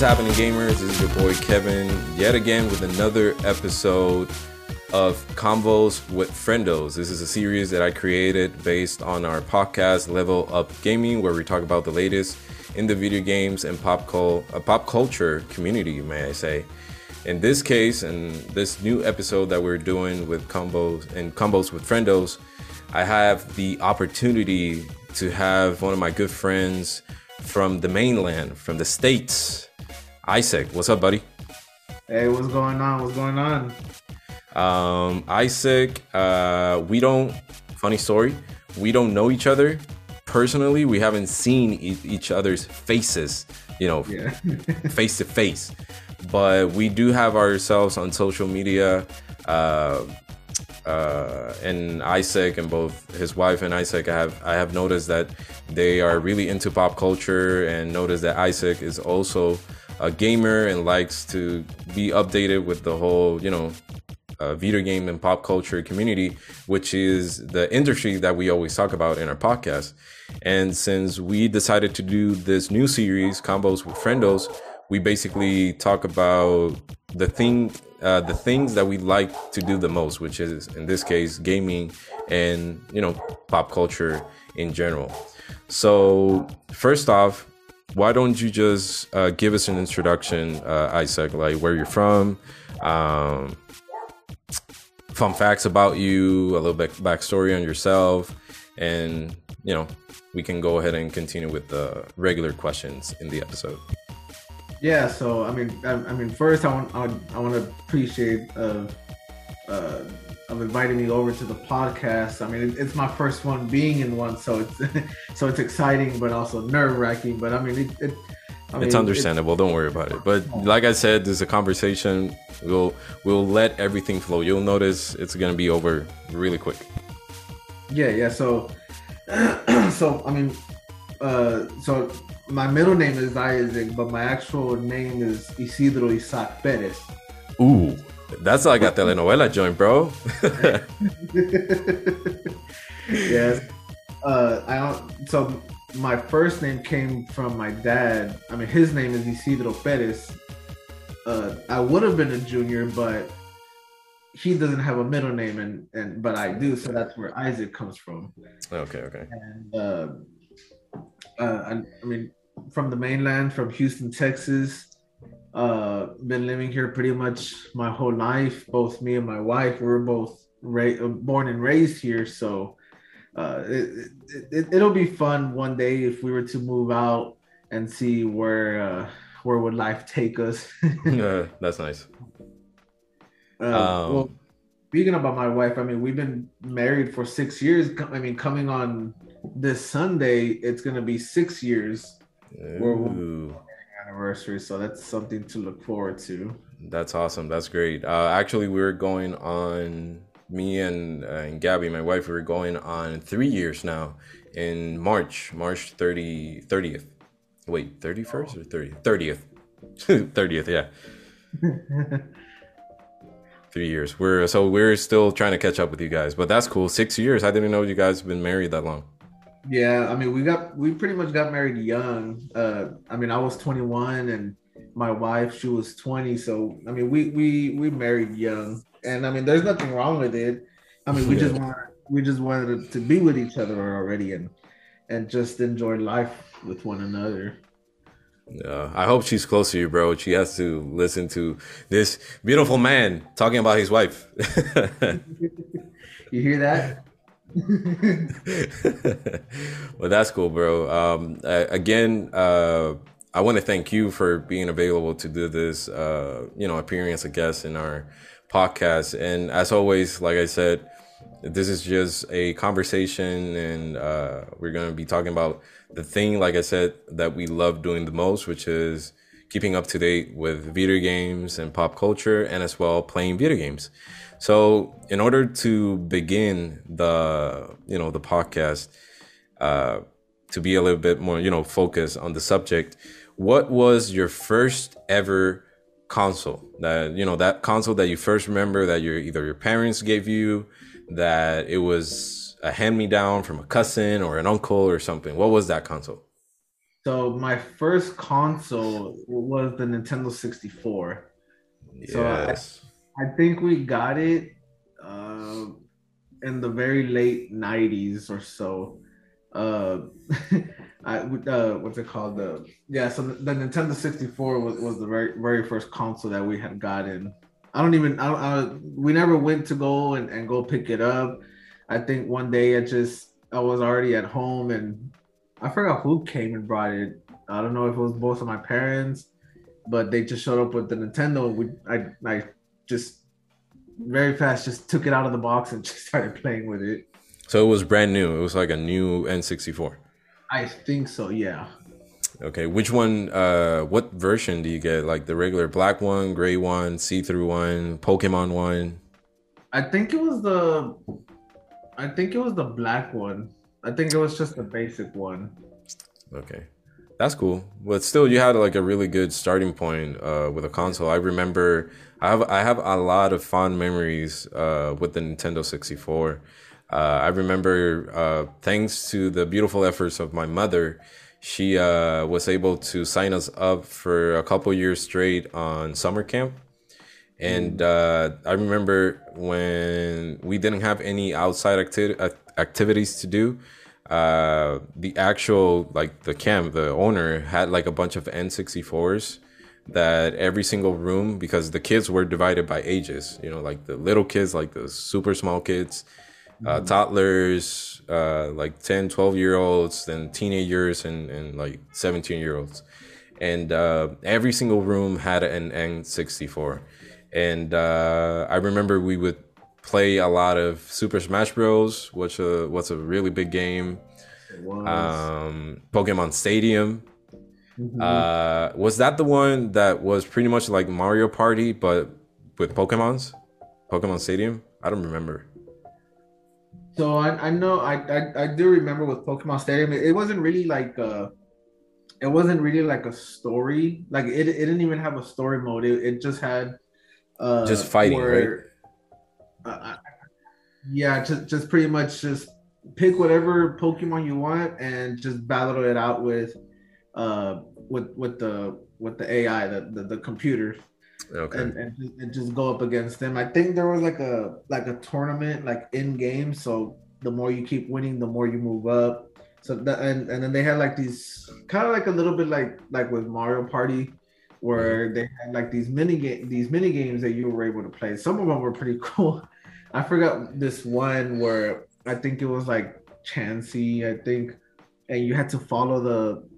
What's happening, gamers? This is your boy Kevin, yet again with another episode of Combos with Friendos. This is a series that I created based on our podcast Level Up Gaming, where we talk about the latest in the video games and pop, cul- uh, pop culture community, may I say. In this case, and this new episode that we're doing with Combos and Combos with Friendos, I have the opportunity to have one of my good friends from the mainland, from the States, Isaac. What's up, buddy? Hey, what's going on? What's going on? Um, Isaac, uh, we don't, funny story, we don't know each other personally. We haven't seen e- each other's faces, you know, Yeah. face to face. But we do have ourselves on social media. Uh, uh, and Isaac and both his wife and Isaac, I have I have noticed that they are really into pop culture, and noticed that Isaac is also a gamer and likes to be updated with the whole, you know, uh, video game and pop culture community, which is the industry that we always talk about in our podcast. And since we decided to do this new series, Combos with Friendos, we basically talk about the thing, uh, the things that we like to do the most, which is in this case gaming and you know pop culture in general. So first off, why don't you just uh, give us an introduction, uh, Isaac, like where you're from, um, fun facts about you, a little bit backstory on yourself, and you know we can go ahead and continue with the regular questions in the episode. Yeah. So I mean, I, I mean, first I want I, I want to appreciate uh, uh, of inviting me over to the podcast. I mean, it's my first one being in one, so it's so it's exciting, but also nerve wracking. But I mean, it. it I mean, it's understandable. Don't worry about it. But like I said, there's a conversation. We'll we'll let everything flow. You'll notice it's gonna be over really quick. Yeah, yeah. So, so I mean, uh, so my middle name is Isaac, but my actual name is Isidro Isaac Perez. Ooh, that's like a telenovela joint, bro. yes. Uh, I don't. So my first name came from my dad. I mean, his name is Isidro Perez. Uh, I would have been a junior, but he doesn't have a middle name, and and but I do. So that's where Isaac comes from. okay, okay. and uh, uh, I, I mean, from the mainland, from Houston, Texas. Uh, been living here pretty much my whole life. Both me and my wife we were both ra- born and raised here, so uh, it, it, it, will be fun one day if we were to move out and see where uh, where would life take us. Yeah, that's nice. Uh, Um, well, speaking about my wife, I mean, we've been married for six years. I mean, coming on this Sunday, it's gonna be six years Ooh, anniversary. So that's something to look forward to. that's awesome. That's great. Uh, actually, we were going on. Me and uh, and Gabby, my wife, we were going on three years now. In March, March 30, 30th. Wait, 31st or 30th? 30th. 30th, yeah. Three years. We're so we're still trying to catch up with you guys, but that's cool. Six years. I didn't know you guys have been married that long. Yeah, I mean, we got we pretty much got married young. Uh, I mean, I was 21 and my wife she was 20. So I mean, we we we married young, and I mean, there's nothing wrong with it. I mean, we just Yeah. want we just wanted to be with each other already and and just enjoy life with one another. Yeah, I hope she's close to you, bro. She has to listen to this beautiful man talking about his wife. You hear that? well, that's cool, bro. Um, uh, again, uh, I want to thank you for being available to do this, uh, you know, appearing as a guest in our podcast. And as always, like I said, this is just a conversation, and uh, we're going to be talking about the thing, like I said, that we love doing the most, which is keeping up to date with video games and pop culture, and as well playing video games. So, in order to begin the you know the podcast, uh, to be a little bit more you know focused on the subject, what was your first ever console that you know that console that you first remember that your either your parents gave you that it was a hand me down from a cousin or an uncle or something what was that console So my first console was the Nintendo 64. Yes. So I, I think we got it uh, in the very late 90s or so. Uh, I, uh, what's it called? The yeah, so the, Nintendo 64 was, was the very very first console that we had gotten. I don't even I, I we never went to go and, and go pick it up. I think one day I just I was already at home and I forgot who came and brought it. I don't know if it was both of my parents, but they just showed up with the Nintendo. We I I just very fast just took it out of the box and just started playing with it. So it was brand new. It was like a new N64. I think so. Yeah. Okay, which one? Uh, what version do you get? Like the regular black one, gray one, see-through one, Pokemon one? I think it was the. I think it was the black one. I think it was just the basic one. Okay, that's cool. But still, you had like a really good starting point uh, with a console. I remember I have I have a lot of fond memories uh, with the Nintendo 64. Uh, I remember, uh, thanks to the beautiful efforts of my mother, she uh, was able to sign us up for a couple years straight on summer camp. And uh, I remember when we didn't have any outside acti- activities to do, uh, the actual like the camp, the owner had like a bunch of N64s that every single room because the kids were divided by ages. You know, like the little kids, like the super small kids, uh, toddlers, uh, like 10, 12 year olds, then teenagers, and, and like 17 year olds. And uh, every single room had an N64. And uh, I remember we would play a lot of Super Smash Bros., which uh, was a really big game. Um, Pokemon Stadium. Mhm. Uh, was that the one that was pretty much like Mario Party, but with Pokemons? Pokemon Stadium? I don't remember. So I, I know I, I I do remember with Pokemon Stadium, it, it wasn't really like uh it wasn't really like a story. Like it, it didn't even have a story mode. It, it just had uh Just fighting, where- Uh, yeah, just just pretty much just pick whatever Pokemon you want and just battle it out with uh with with the with the AI, the the, the computer Okay. and, and, just- and just go up against them. I think there was like a like a tournament like in game. So the more you keep winning, the more you move up. So that and, and then they had like these kind of like a little bit like like with Mario Party, where mm-hmm. they had like these mini game these mini games that you were able to play. Some of them were pretty cool. I forgot this one where I think it was like Chansey, I think, and you had to follow the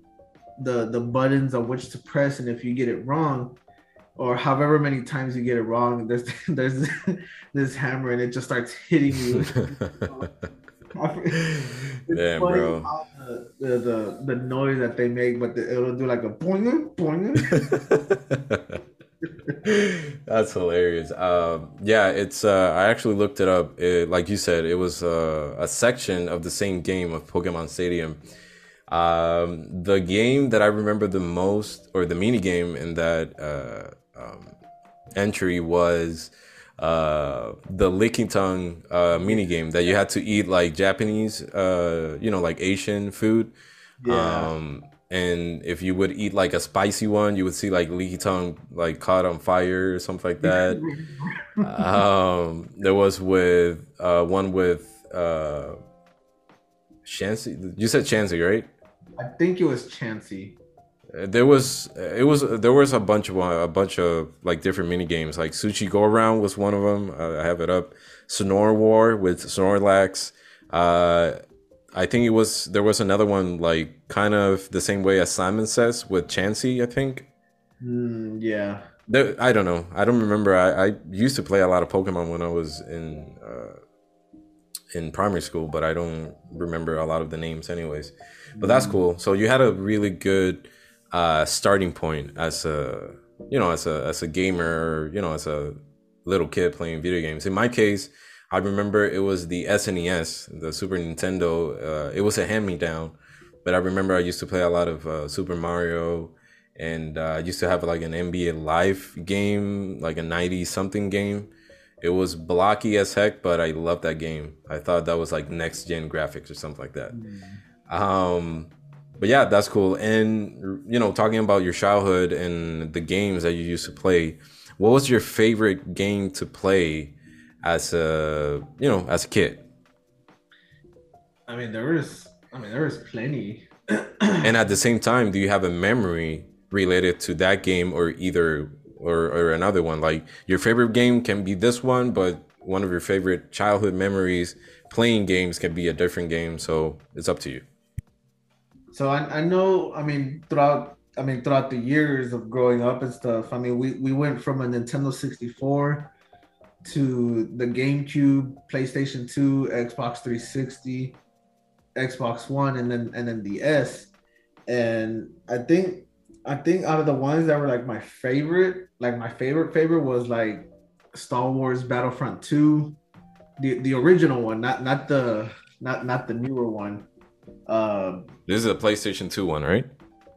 the the buttons on which to press, and if you get it wrong, or however many times you get it wrong, there's there's this hammer and it just starts hitting you. Damn, bro. The, the, the, the noise that they make, but the, it'll do like a boing, boing. That's hilarious. Um, yeah, it's. Uh, I actually looked it up. It, like you said, it was uh, a section of the same game of Pokemon Stadium. Um, the game that I remember the most, or the mini game in that uh, um, entry, was uh, the Lickitung uh, mini game that you had to eat like Japanese, uh, you know, like Asian food. Yeah. Um, and if you would eat like a spicy one, you would see like Lickitung like caught on fire or something like that. um, there was with uh, one with uh, Chansey. You said Chansey, right? I think it was Chansey. Uh, There was it was there was a bunch of a bunch of like different mini games. Like Sushi Go Around was one of them. Uh, I have it up. Snore War with Snorlax. Uh, I think it was there was another one like kind of the same way as Simon says with Chansey. I think. Mm, yeah. There, I don't know. I don't remember. I, I used to play a lot of Pokemon when I was in uh, in primary school, but I don't remember a lot of the names, anyways. But that's cool. So you had a really good uh, starting point as a you know as a as a gamer, you know, as a little kid playing video games. In my case, I remember it was the SNES, the Super Nintendo. Uh, it was a hand me down, but I remember I used to play a lot of uh, Super Mario and uh, I used to have like an NBA Live game, like a 90 something game. It was blocky as heck, but I loved that game. I thought that was like next gen graphics or something like that. Um, but yeah, that's cool. And you know, talking about your childhood and the games that you used to play, what was your favorite game to play as a you know as a kid? I mean, there was. I mean, there was plenty. and at the same time, do you have a memory related to that game or either or, or another one? Like your favorite game can be this one, but one of your favorite childhood memories playing games can be a different game. So it's up to you. So I, I know, I mean, throughout I mean, throughout the years of growing up and stuff, I mean, we, we went from a Nintendo 64 to the GameCube, PlayStation 2, Xbox 360, Xbox One, and then and then the S. And I think I think out of the ones that were like my favorite, like my favorite favorite was like Star Wars Battlefront 2, the the original one, not not the not not the newer one. Um, this is a PlayStation 2 one, right?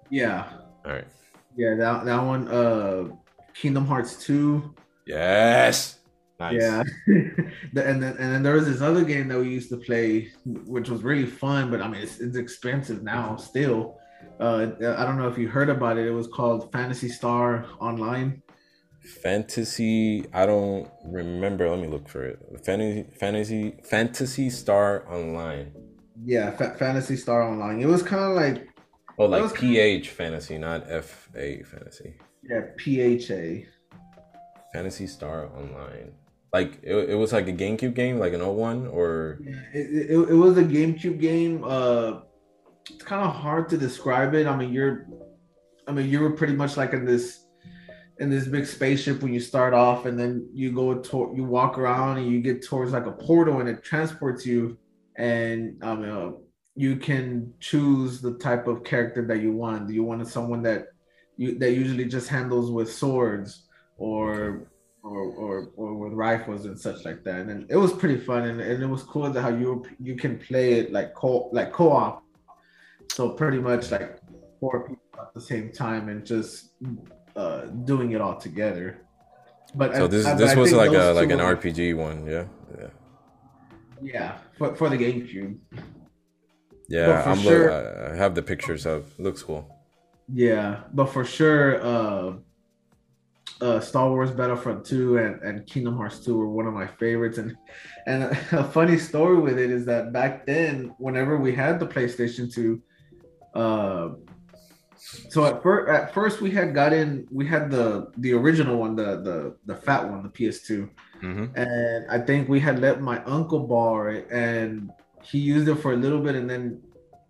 Yeah. All right. Yeah, that that one. Uh, Kingdom Hearts 2. Yes. Nice. Yeah. and then and then there was this other game that we used to play, which was really fun, but I mean it's, it's expensive now still. Uh, I don't know if you heard about it. It was called Phantasy Star Online. Fantasy, I don't remember. Let me look for it. Fantasy, fantasy, Phantasy Star Online. Yeah, Fa- Phantasy Star Online. It was kind of like. Oh, like PH Fantasy, not F A Fantasy. Yeah, PHA. Phantasy Star Online. Like it, it was like a GameCube game, like an old one, or yeah, it, it, it was a GameCube game. Uh, it's kind of hard to describe it. I mean, you're, I mean, you were pretty much like in this in this big spaceship when you start off and then you go to you walk around and you get towards like a portal and it transports you and um uh, you can choose the type of character that you want. Do you want someone that you that usually just handles with swords or or, or, or with rifles and such like that. And it was pretty fun and, and it was cool that how you you can play it like co like co-op. So pretty much like four people at the same time and just uh, doing it all together. But so this I, this I was like a like an RPG one, yeah, yeah, yeah, for for the GameCube. Yeah, I'm sure, look, I have the pictures of. Looks cool. Yeah, but for sure, uh, uh, Star Wars Battlefront 2 and, and Kingdom Hearts 2 were one of my favorites. And and a funny story with it is that back then, whenever we had the PlayStation 2, uh, so at first, at first we had got in, we had the the original one, the the the fat one, the PS2, mm-hmm. and I think we had let my uncle borrow it, and he used it for a little bit, and then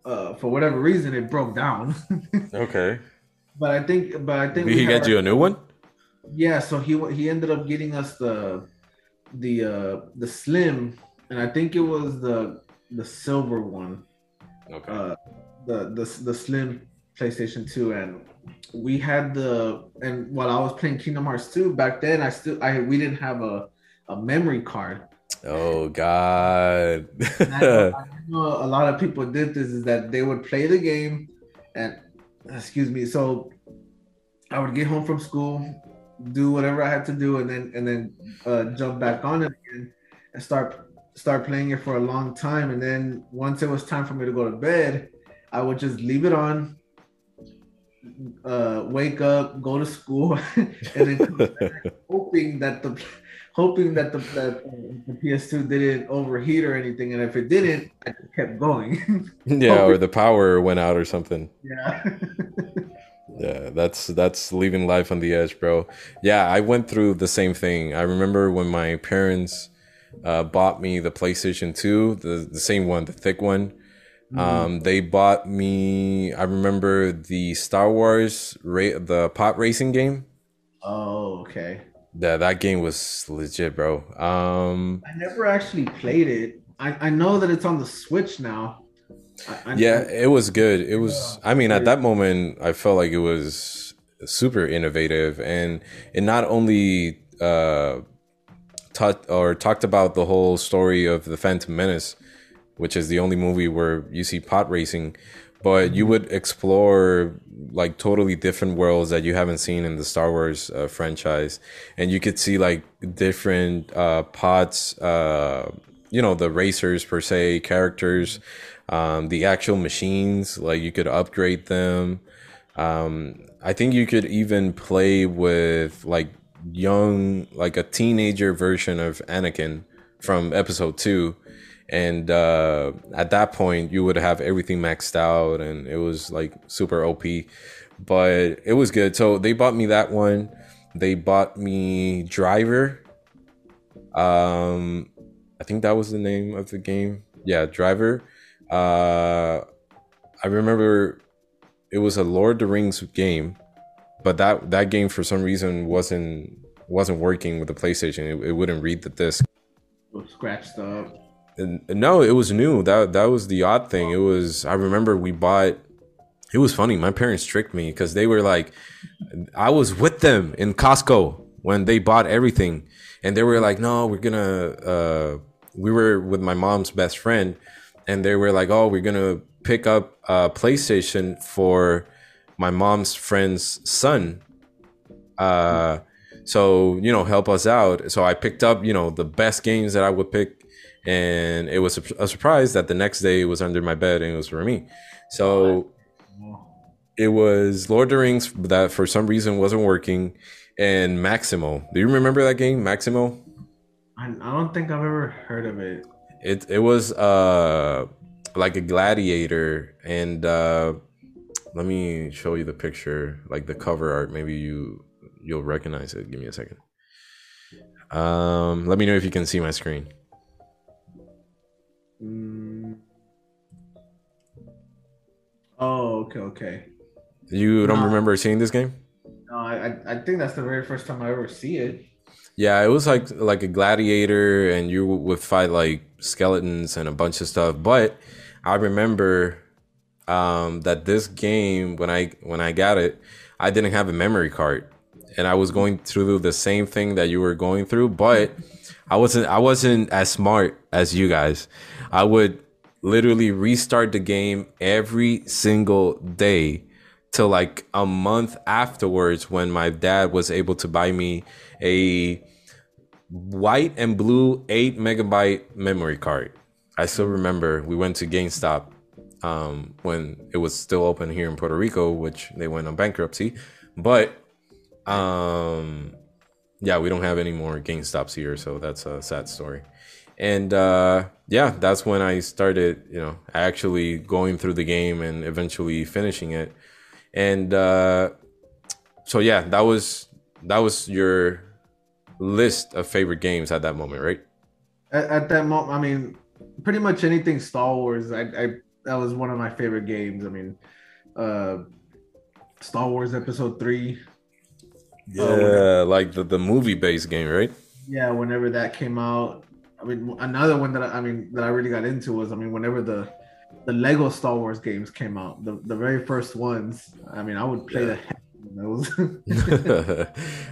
uh, for whatever reason it broke down. okay. But I think, but I think he got you a new one. Yeah, so he he ended up getting us the the uh the slim, and I think it was the the silver one. Okay. Uh, the the the slim PlayStation 2 and we had the and while I was playing Kingdom Hearts 2 back then I still I we didn't have a a memory card. Oh god. I, know, I know a lot of people did this is that they would play the game and excuse me so I would get home from school do whatever I had to do and then and then uh, jump back on it again and start start playing it for a long time and then once it was time for me to go to bed I would just leave it on uh, wake up, go to school, and then hoping that the hoping that the that the PS2 didn't overheat or anything, and if it didn't, I kept going. yeah, or the power went out or something. Yeah. yeah, that's that's leaving life on the edge, bro. Yeah, I went through the same thing. I remember when my parents uh, bought me the PlayStation 2, the the same one, the thick one Mm-hmm. Um, they bought me. I remember the Star Wars ra- the pod racing game. Oh, okay. Yeah, that game was legit, bro. Um, I never actually played it. I, I know that it's on the Switch now. I, I, yeah, it was good. It was. I mean, at that moment, I felt like it was super innovative, and it not only uh, taught or talked about the whole story of the Phantom Menace, which is the only movie where you see pod racing but you would explore like totally different worlds that you haven't seen in the Star Wars uh, franchise, and you could see like different uh, pods, uh, you know the racers per se characters um, the actual machines like you could upgrade them. Um, i think you could even play with like young like a teenager version of anakin from episode 2 and uh, at that point you would have everything maxed out and it was like super op but it was good. So they bought me that one. They bought me driver. Um i think that was the name of the game. Yeah driver. Uh i remember it was a lord of the rings game but that that game for some reason wasn't wasn't working with the playstation. It, it wouldn't read the disc. Scratched up no, it was new. That that was the odd thing. It was. I remember we bought. It was funny. My parents tricked me because they were like, I was with them in Costco when they bought everything, and they were like, "No, we're gonna." Uh, we were with my mom's best friend, and they were like, "Oh, we're gonna pick up a PlayStation for my mom's friend's son." Uh, so you know, help us out. So I picked up, you know, the best games that I would pick and it was a, surprise that the next day it was under my bed and it was for me. So it was Lord of the Rings that for some reason wasn't working, and Maximo. Do you remember that game, Maximo? I, I don't think I've ever heard of it. It it was uh like a gladiator, and uh let me show you the picture, like the cover art. Maybe you you'll recognize it. Give me a second. Um, let me know if you can see my screen. Mm. Oh, okay, okay. You don't no. remember seeing this game? No, I I think that's the very first time I ever see it. Yeah, it was like like a gladiator, and you would fight like skeletons and a bunch of stuff. But I remember um, that this game when I when I got it, I didn't have a memory card, and I was going through the same thing that you were going through, but I wasn't I wasn't as smart as you guys. I would literally restart the game every single day till like a month afterwards when my dad was able to buy me a white and blue 8 megabyte memory card. I still remember we went to GameStop um, when it was still open here in Puerto Rico, which they went on bankruptcy. But um, yeah, we don't have any more GameStops here, so that's a sad story and uh, yeah, that's when I started, you know, actually going through the game and eventually finishing it. And uh, so yeah, that was that was your list of favorite games at that moment, right? At, at that moment, I mean, pretty much anything Star Wars. I, I that was one of my favorite games. I mean, uh, Star Wars Episode Three. Yeah, uh, like the the movie based game, right? Yeah, whenever that came out, I mean, another one that I, I, mean that I really got into was I mean, whenever the the Lego Star Wars games came out, the the very first ones. I mean, I would play yeah. the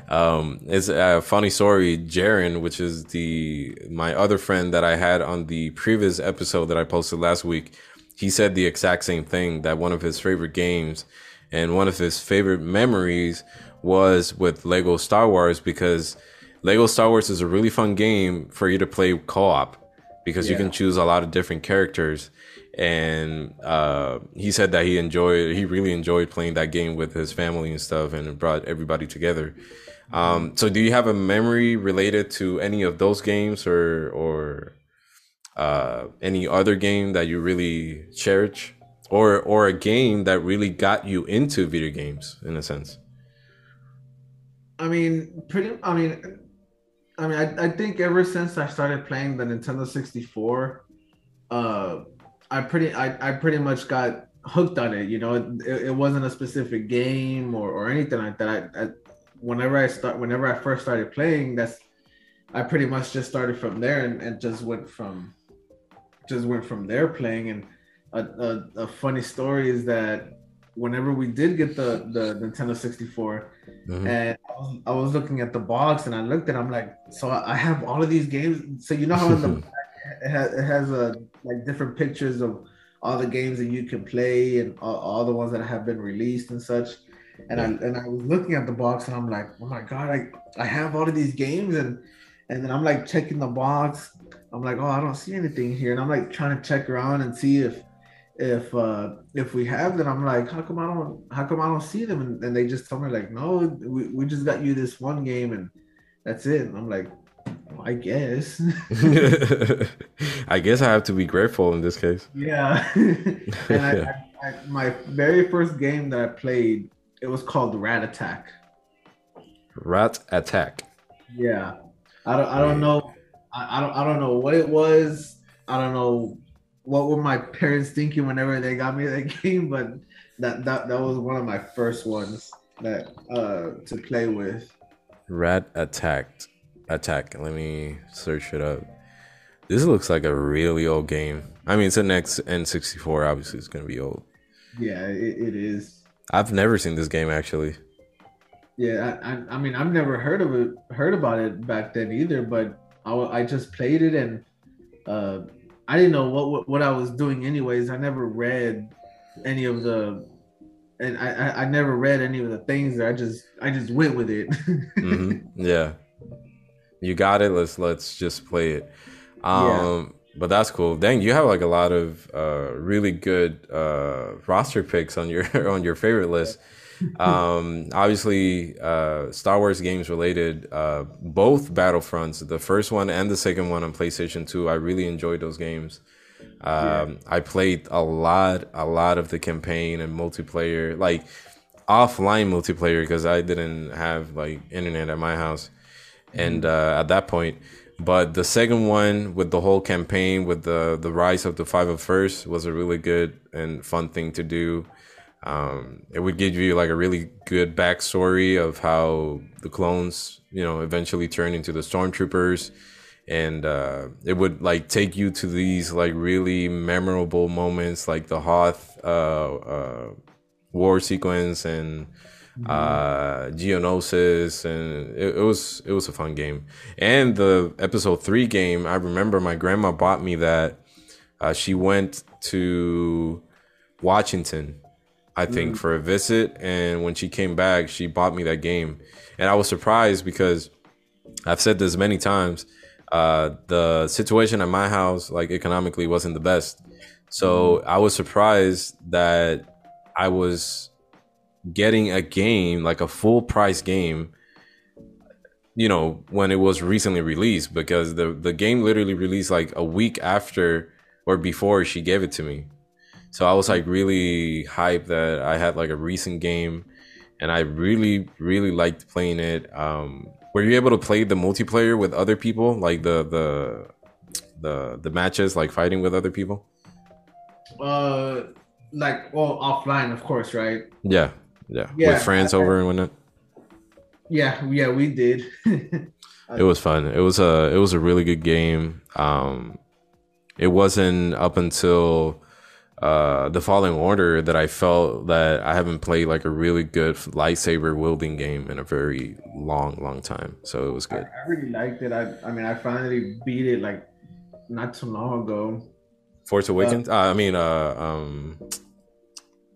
um, it's a funny story. Jaren, which is the my other friend that I had on the previous episode that I posted last week, he said the exact same thing. That one of his favorite games and one of his favorite memories was with Lego Star Wars because Lego Star Wars is a really fun game for you to play co-op because yeah. you can choose a lot of different characters. And uh, he said that he enjoyed, he really enjoyed playing that game with his family and stuff, and it brought everybody together. Um, so, do you have a memory related to any of those games, or or uh, any other game that you really cherish, or or a game that really got you into video games in a sense? I mean, pretty. I mean, I mean, I, I think ever since I started playing the Nintendo 64, uh, I pretty I, I pretty much got hooked on it. You know, it, it wasn't a specific game or, or anything like that. I, I whenever I start whenever I first started playing, that's I pretty much just started from there and, and just went from just went from there playing. And a, a, a funny story is that whenever we did get the the Nintendo 64, mm-hmm. and I was, I was, looking at the box and I looked at, it, I'm like, so I have all of these games. So you know how in the back it has, it has a like different pictures of all the games that you can play and all, all the ones that have been released and such. And I and I was looking at the box and I'm like, oh my god, I I have all of these games and and then I'm like checking the box. I'm like, oh, I don't see anything here, and I'm like trying to check around and see if if uh if we have them. I'm like, how come I don't how come I don't see them? And, and they just tell me like, no, we, we just got you this one game and that's it. And I'm like, well, I guess. I guess I have to be grateful in this case. Yeah. and I, I, I, my very first game that I played, it was called Rat Attack. Rat Attack. Yeah. I don't I don't know I, I don't I don't know what it was. I don't know what were my parents thinking whenever they got me that game, but that that, that was one of my first ones that uh to play with. Rat attacked attack. Let me search it up. This looks like a really old game. I mean, it's an X N64. Obviously, it's gonna be old. Yeah, it, it is. I've never seen this game actually. Yeah, I, I, I mean, I've never heard of it, heard about it back then either. But I, I just played it and uh, I didn't know what, what, what I was doing anyways. I never read any of the, and I, I, I never read any of the things. There. I just I just went with it. mm-hmm. Yeah, you got it. Let's let's just play it. Um, yeah. But that's cool. Dang, you have like a lot of uh, really good uh, roster picks on your on your favorite list. Um, obviously, uh, Star Wars games related, uh, both Battlefronts, the first one and the second one on PlayStation 2. I really enjoyed those games. Um, yeah. I played a lot, a lot of the campaign and multiplayer, like offline multiplayer, because I didn't have like internet at my house. And uh, at that point, but the second one with the whole campaign with the the rise of the five of first was a really good and fun thing to do. Um, it would give you like a really good backstory of how the clones, you know, eventually turn into the stormtroopers, and uh, it would like take you to these like really memorable moments, like the Hoth uh, uh, war sequence and mm-hmm. uh, Geonosis, and it, it was it was a fun game. And the episode three game, I remember my grandma bought me that. Uh, she went to Washington I think, mm. for a visit. And when she came back, she bought me that game. And I was surprised because I've said this many times. Uh, the situation at my house, like economically, wasn't the best. So mm. I was surprised that I was getting a game, like a full price game, you know, when it was recently released because the, the game literally released like a week after or before she gave it to me. So I was like really hyped that I had like a recent game and I really, really liked playing it. Um, were you able to play the multiplayer with other people? Like the the the the matches, like fighting with other people? Uh like well offline of course, right? Yeah. Yeah. yeah with friends I, over and whatnot. Yeah, yeah, we did. it was fun. It was a it was a really good game. Um it wasn't up until uh, the Fallen Order that I felt that I haven't played like a really good lightsaber wielding game in a very long, long time. So it was good. I, I really liked it. I, I mean, I finally beat it like not too long ago. Force Awakens. Uh, uh, I mean, uh, um,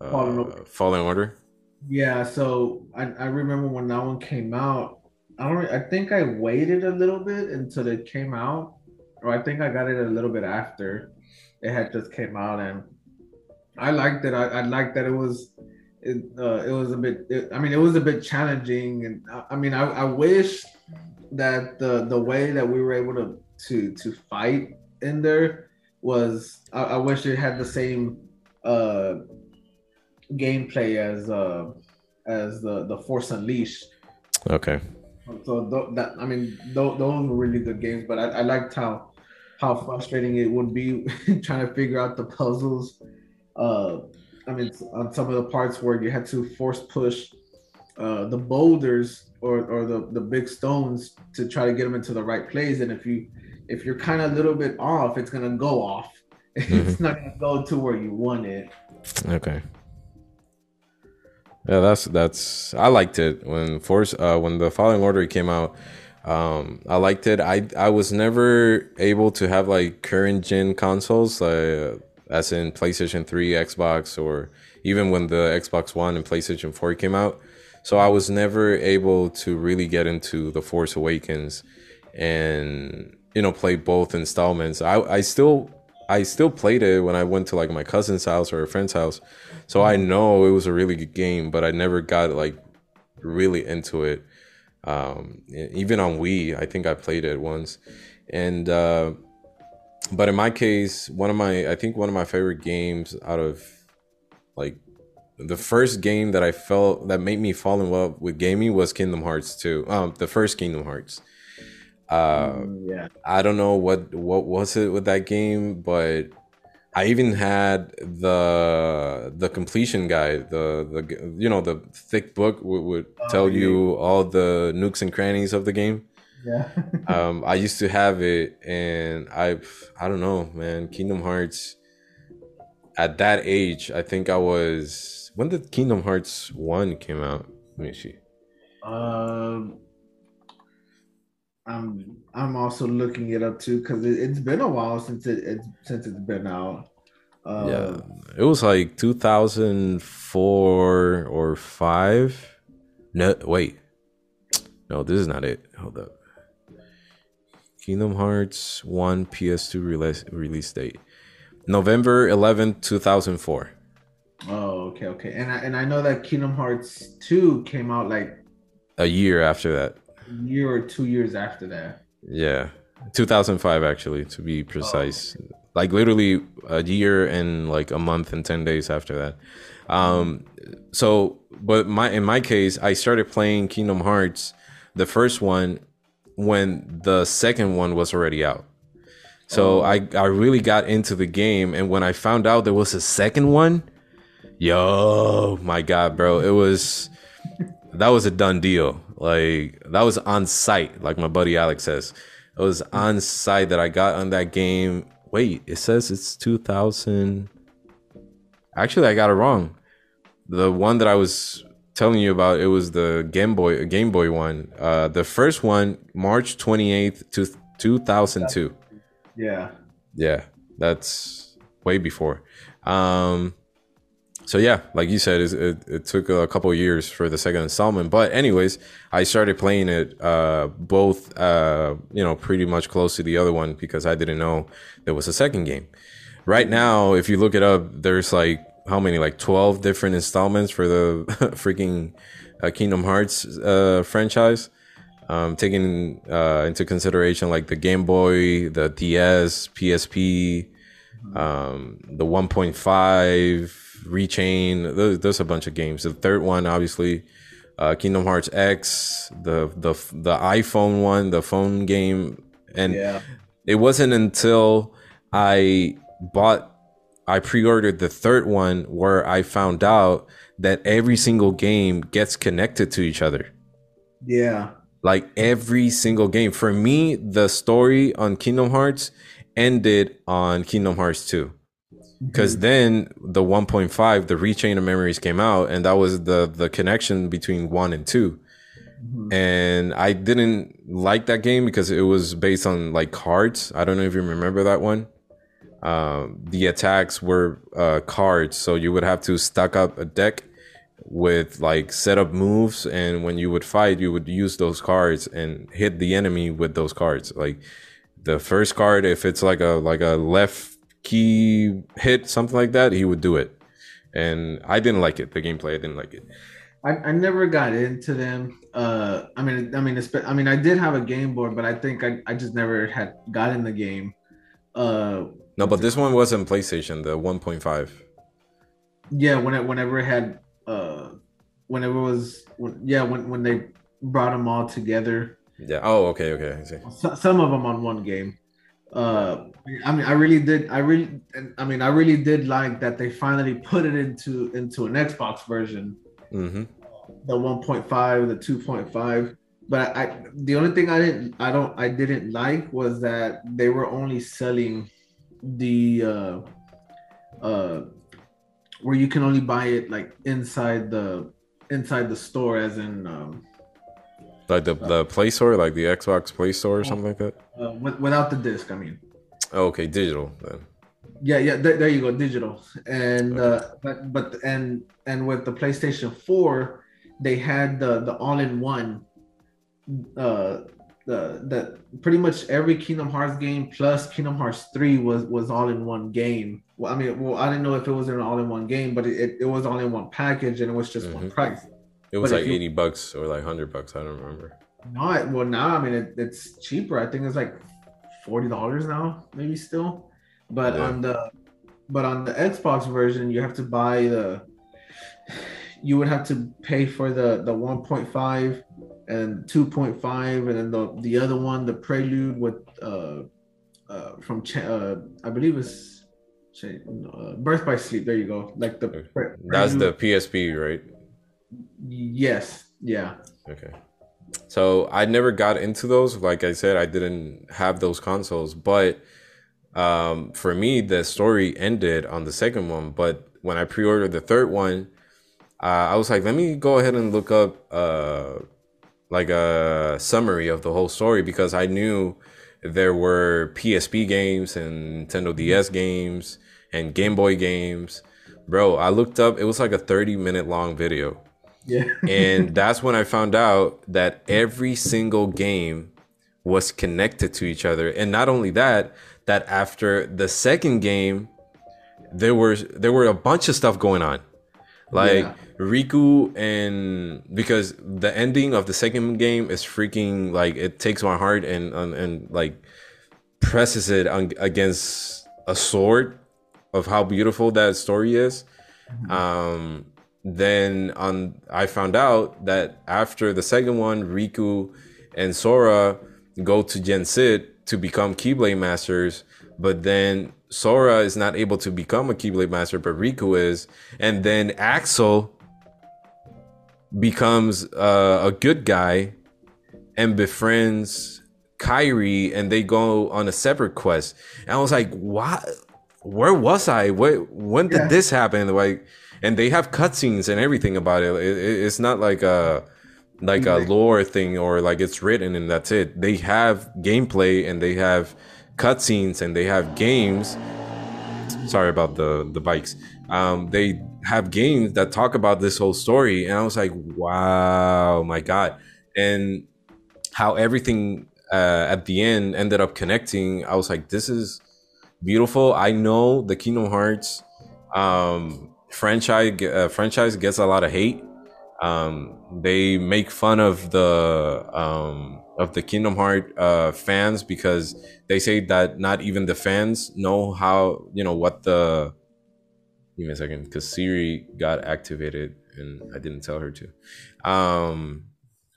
uh, Fallen, Order. Fallen Order. Yeah. So I, I remember when that one came out. I don't. I think I waited a little bit until it came out, or I think I got it a little bit after it had just came out, and I liked it. I, I liked that it was it, uh, it was a bit it, i mean it was a bit challenging. And i, I mean I, I wish that the the way that we were able to to to fight in there was i, I wish it had the same uh gameplay as uh as the the force unleashed. Okay. So th- that i mean th- those were really good games but I, I liked how how frustrating it would be trying to figure out the puzzles uh, I mean, on some of the parts where you had to force push uh, the boulders or, or the, the big stones to try to get them into the right place. And if you if you're kind of a little bit off, it's gonna go off. Mm-hmm. it's not gonna go to where you want it. Okay. Yeah, that's that's I liked it when Force uh when the Fallen Order came out. Um, I liked it. I I was never able to have like current gen consoles. As in PlayStation 3, Xbox, or even when the Xbox One and PlayStation 4 came out. So I was never able to really get into The Force Awakens. and you know play both installments. I I still I still played it when I went to like my cousin's house or a friend's house, so I know it was a really good game. But I never got like really into it. Um, even on Wii, I think I played it once, and uh, but in my case, one of my I think one of my favorite games out of like the first game that I felt that made me fall in love with gaming was Kingdom Hearts 2. Um, the first Kingdom Hearts. Uh, yeah. I don't know what what was it with that game, but I even had the the completion guide, the the you know the thick book would, would Oh, tell yeah. you all the nooks and crannies of the game. Yeah. Um, I used to have it, and I I don't know, man. Kingdom Hearts. At that age, I think I was. When did Kingdom Hearts one came out? Let me see. um, I'm I'm also looking it up too because it, it's been a while since it it's, since it's been out. Uh, yeah, it was like 2004 or five. No, wait. No, this is not it. Hold up. Kingdom Hearts 1 PS2 release release date. November 11th, 2004. Oh, okay, okay. And I and I know that Kingdom Hearts two came out like A year after that. a year or two years after that. Yeah. 2005 actually to be precise. Like literally a year and like a month and 10 days after that. Um so but my in my case I started playing Kingdom Hearts the first one when the second one was already out. So Oh. I I really got into the game and when I found out there was a second one, yo, my god, bro, it was that was a done deal. Like that was on site, like my buddy Alex says. It was on site that I got on that game. Wait, it says it's 2000. Actually, I got it wrong. The one that I was telling you about, it was the Game Boy Game Boy one. Uh, the first one, March 28th, to 2002. Yeah. Yeah, that's way before. Um, so yeah, like you said, it, it, it took a couple years for the second installment. But anyways, I started playing it uh, both, uh, you know, pretty much close to the other one because I didn't know there was a second game. Right now, if you look it up, there's like how many, like twelve different installments for the freaking uh, Kingdom Hearts uh, franchise um, taking uh, into consideration like the Game Boy, the DS, PSP, um, the 1.5, Re:Chain. There's, there's a bunch of games. The third one, obviously, uh, Kingdom Hearts X, the the the iPhone one, the phone game, and Yeah. it wasn't until I bought, I pre-ordered the third one where I found out that every single game gets connected to each other Yeah. like every single game. For me, the story on Kingdom Hearts ended on Kingdom Hearts 2. Because then the 1.5, the Re:Chain of Memories came out, and that was the the connection between one and 2 Mhm. And I didn't like that game because it was based on like cards. I don't know if you remember that one. Um, the attacks were uh, cards, so you would have to stack up a deck with like set up moves. And when you would fight you would use those cards and hit the enemy with those cards. Like the first card if it's like a like a left key hit something like that he would do it. And i didn't like it. The gameplay i didn't like it. I, I never got into them. Uh, I mean, I mean, I mean, I did have a game board, but I think I, I just never had got in the game. Uh, no but this one wasn't playstation the 1.5 yeah, when it, whenever it had, uh, whenever it was, when, yeah, when when they brought them all together, yeah oh okay okay I see. so, some of them on one game. Uh, I mean, I really did. I really, I mean, I really did like that they finally put it into into an Xbox version. hmm the 1.5 the 2.5 but i the only thing i didn't i don't i didn't like was that they were only selling the uh uh where you can only buy it like inside the inside the store as in um like the the play store like the xbox play store or something like that? Uh, with, without the disc i mean. Oh, okay digital then. Yeah yeah there, there you go digital. And uh but but and and with the playstation 4 they had the the all-in-one uh the that pretty much every Kingdom Hearts game plus Kingdom Hearts three was was all in one game. Well, I mean, well, I didn't know if it was an all in one game, but it, it, was all in one package and it was just mm-hmm. one price. It was but like you, eighty bucks or like hundred bucks. I don't remember. No, well now I mean it, it's cheaper. I think it's like forty dollars now, maybe still. But yeah. on the but on the Xbox version, you have to buy the. You would have to pay for the the one point five and 2.5 and then the the other one the prelude with uh uh from Ch- uh i believe it's uh, birth by sleep there you go like the pre- that's the psp right? Yes yeah. Okay. So i never got into those like i said i didn't have those consoles but um for me the story ended on the second one but when i pre-ordered the third one uh, i was like let me go ahead and look up uh like a summary of the whole story because I knew there were PSP games and Nintendo mm-hmm. DS games and Game Boy games. Bro, I looked up, it was like a 30 minute long video. Yeah. and that's when I found out that every single game was connected to each other. And not only that, that after the second game, there were there were a bunch of stuff going on. Like yeah. Riku and because the ending of the second game is freaking like it takes my heart and and, and like presses it on, against a sword of how beautiful that story is. Mm-hmm. Um, then on I found out that after the second one, Riku and Sora go to Yen Sid to become Keyblade masters, but then Sora is not able to become a Keyblade master, but Riku is, and then Axel becomes uh, a good guy and befriends Kairi and they go on a separate quest. And I was like, what? Where was I? What? When did yeah. this happen? Like, and they have cutscenes and everything about it. it. It's not like a like a lore thing or like it's written and that's it. They have gameplay and they have cutscenes and they have games. Sorry about the the bikes. Um, they have games that talk about this whole story and i was like wow my god. And how everything uh, at the end ended up connecting i was like this is beautiful. I know the kingdom hearts um, franchise uh, franchise gets a lot of hate. Um, they make fun of the um, of the kingdom heart uh, fans because they say that not even the fans know how you know what the Give me a second, because Siri got activated and I didn't tell her to. Um,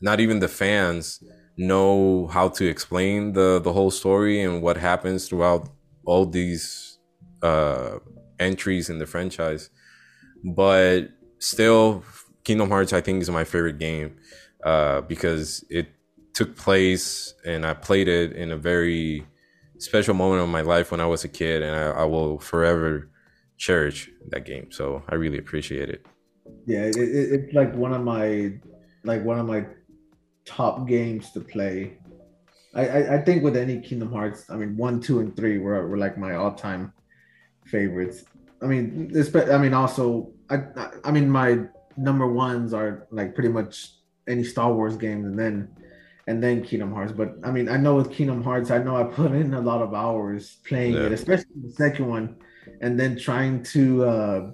not even the fans know how to explain the the whole story and what happens throughout all these uh, entries in the franchise. But still, Kingdom Hearts I think is my favorite game uh, because it took place and I played it in a very special moment of my life when I was a kid, and I, I will forever cherish that game. So I really appreciate it. Yeah, it, it, it's like one of my like one of my top games to play. I, I, I think with any Kingdom Hearts, I mean one, two, and three were, were like my all time favorites. I mean, I mean also I I mean my number ones are like pretty much any Star Wars games, and then and then Kingdom Hearts. But I mean, I know with Kingdom Hearts, I know I put in a lot of hours playing yeah. it, especially the second one and then trying to uh,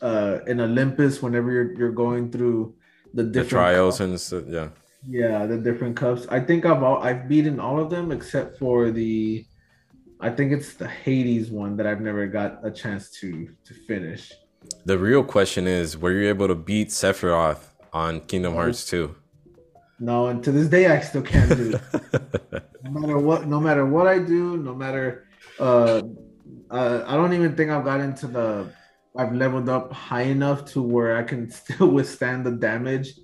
uh, in Olympus whenever you're you're going through the different the trials cups. and yeah yeah the different cups. I think I've all, I've beaten all of them except for the I think it's the Hades one that I've never got a chance to to finish. The real question is, were you able to beat Sephiroth on Kingdom. Hearts 2? No, and to this day I still can't do. it. no matter what, no matter what I do, no matter uh uh, I don't even think I've got into the. I've leveled up high enough to where I can still withstand the damage,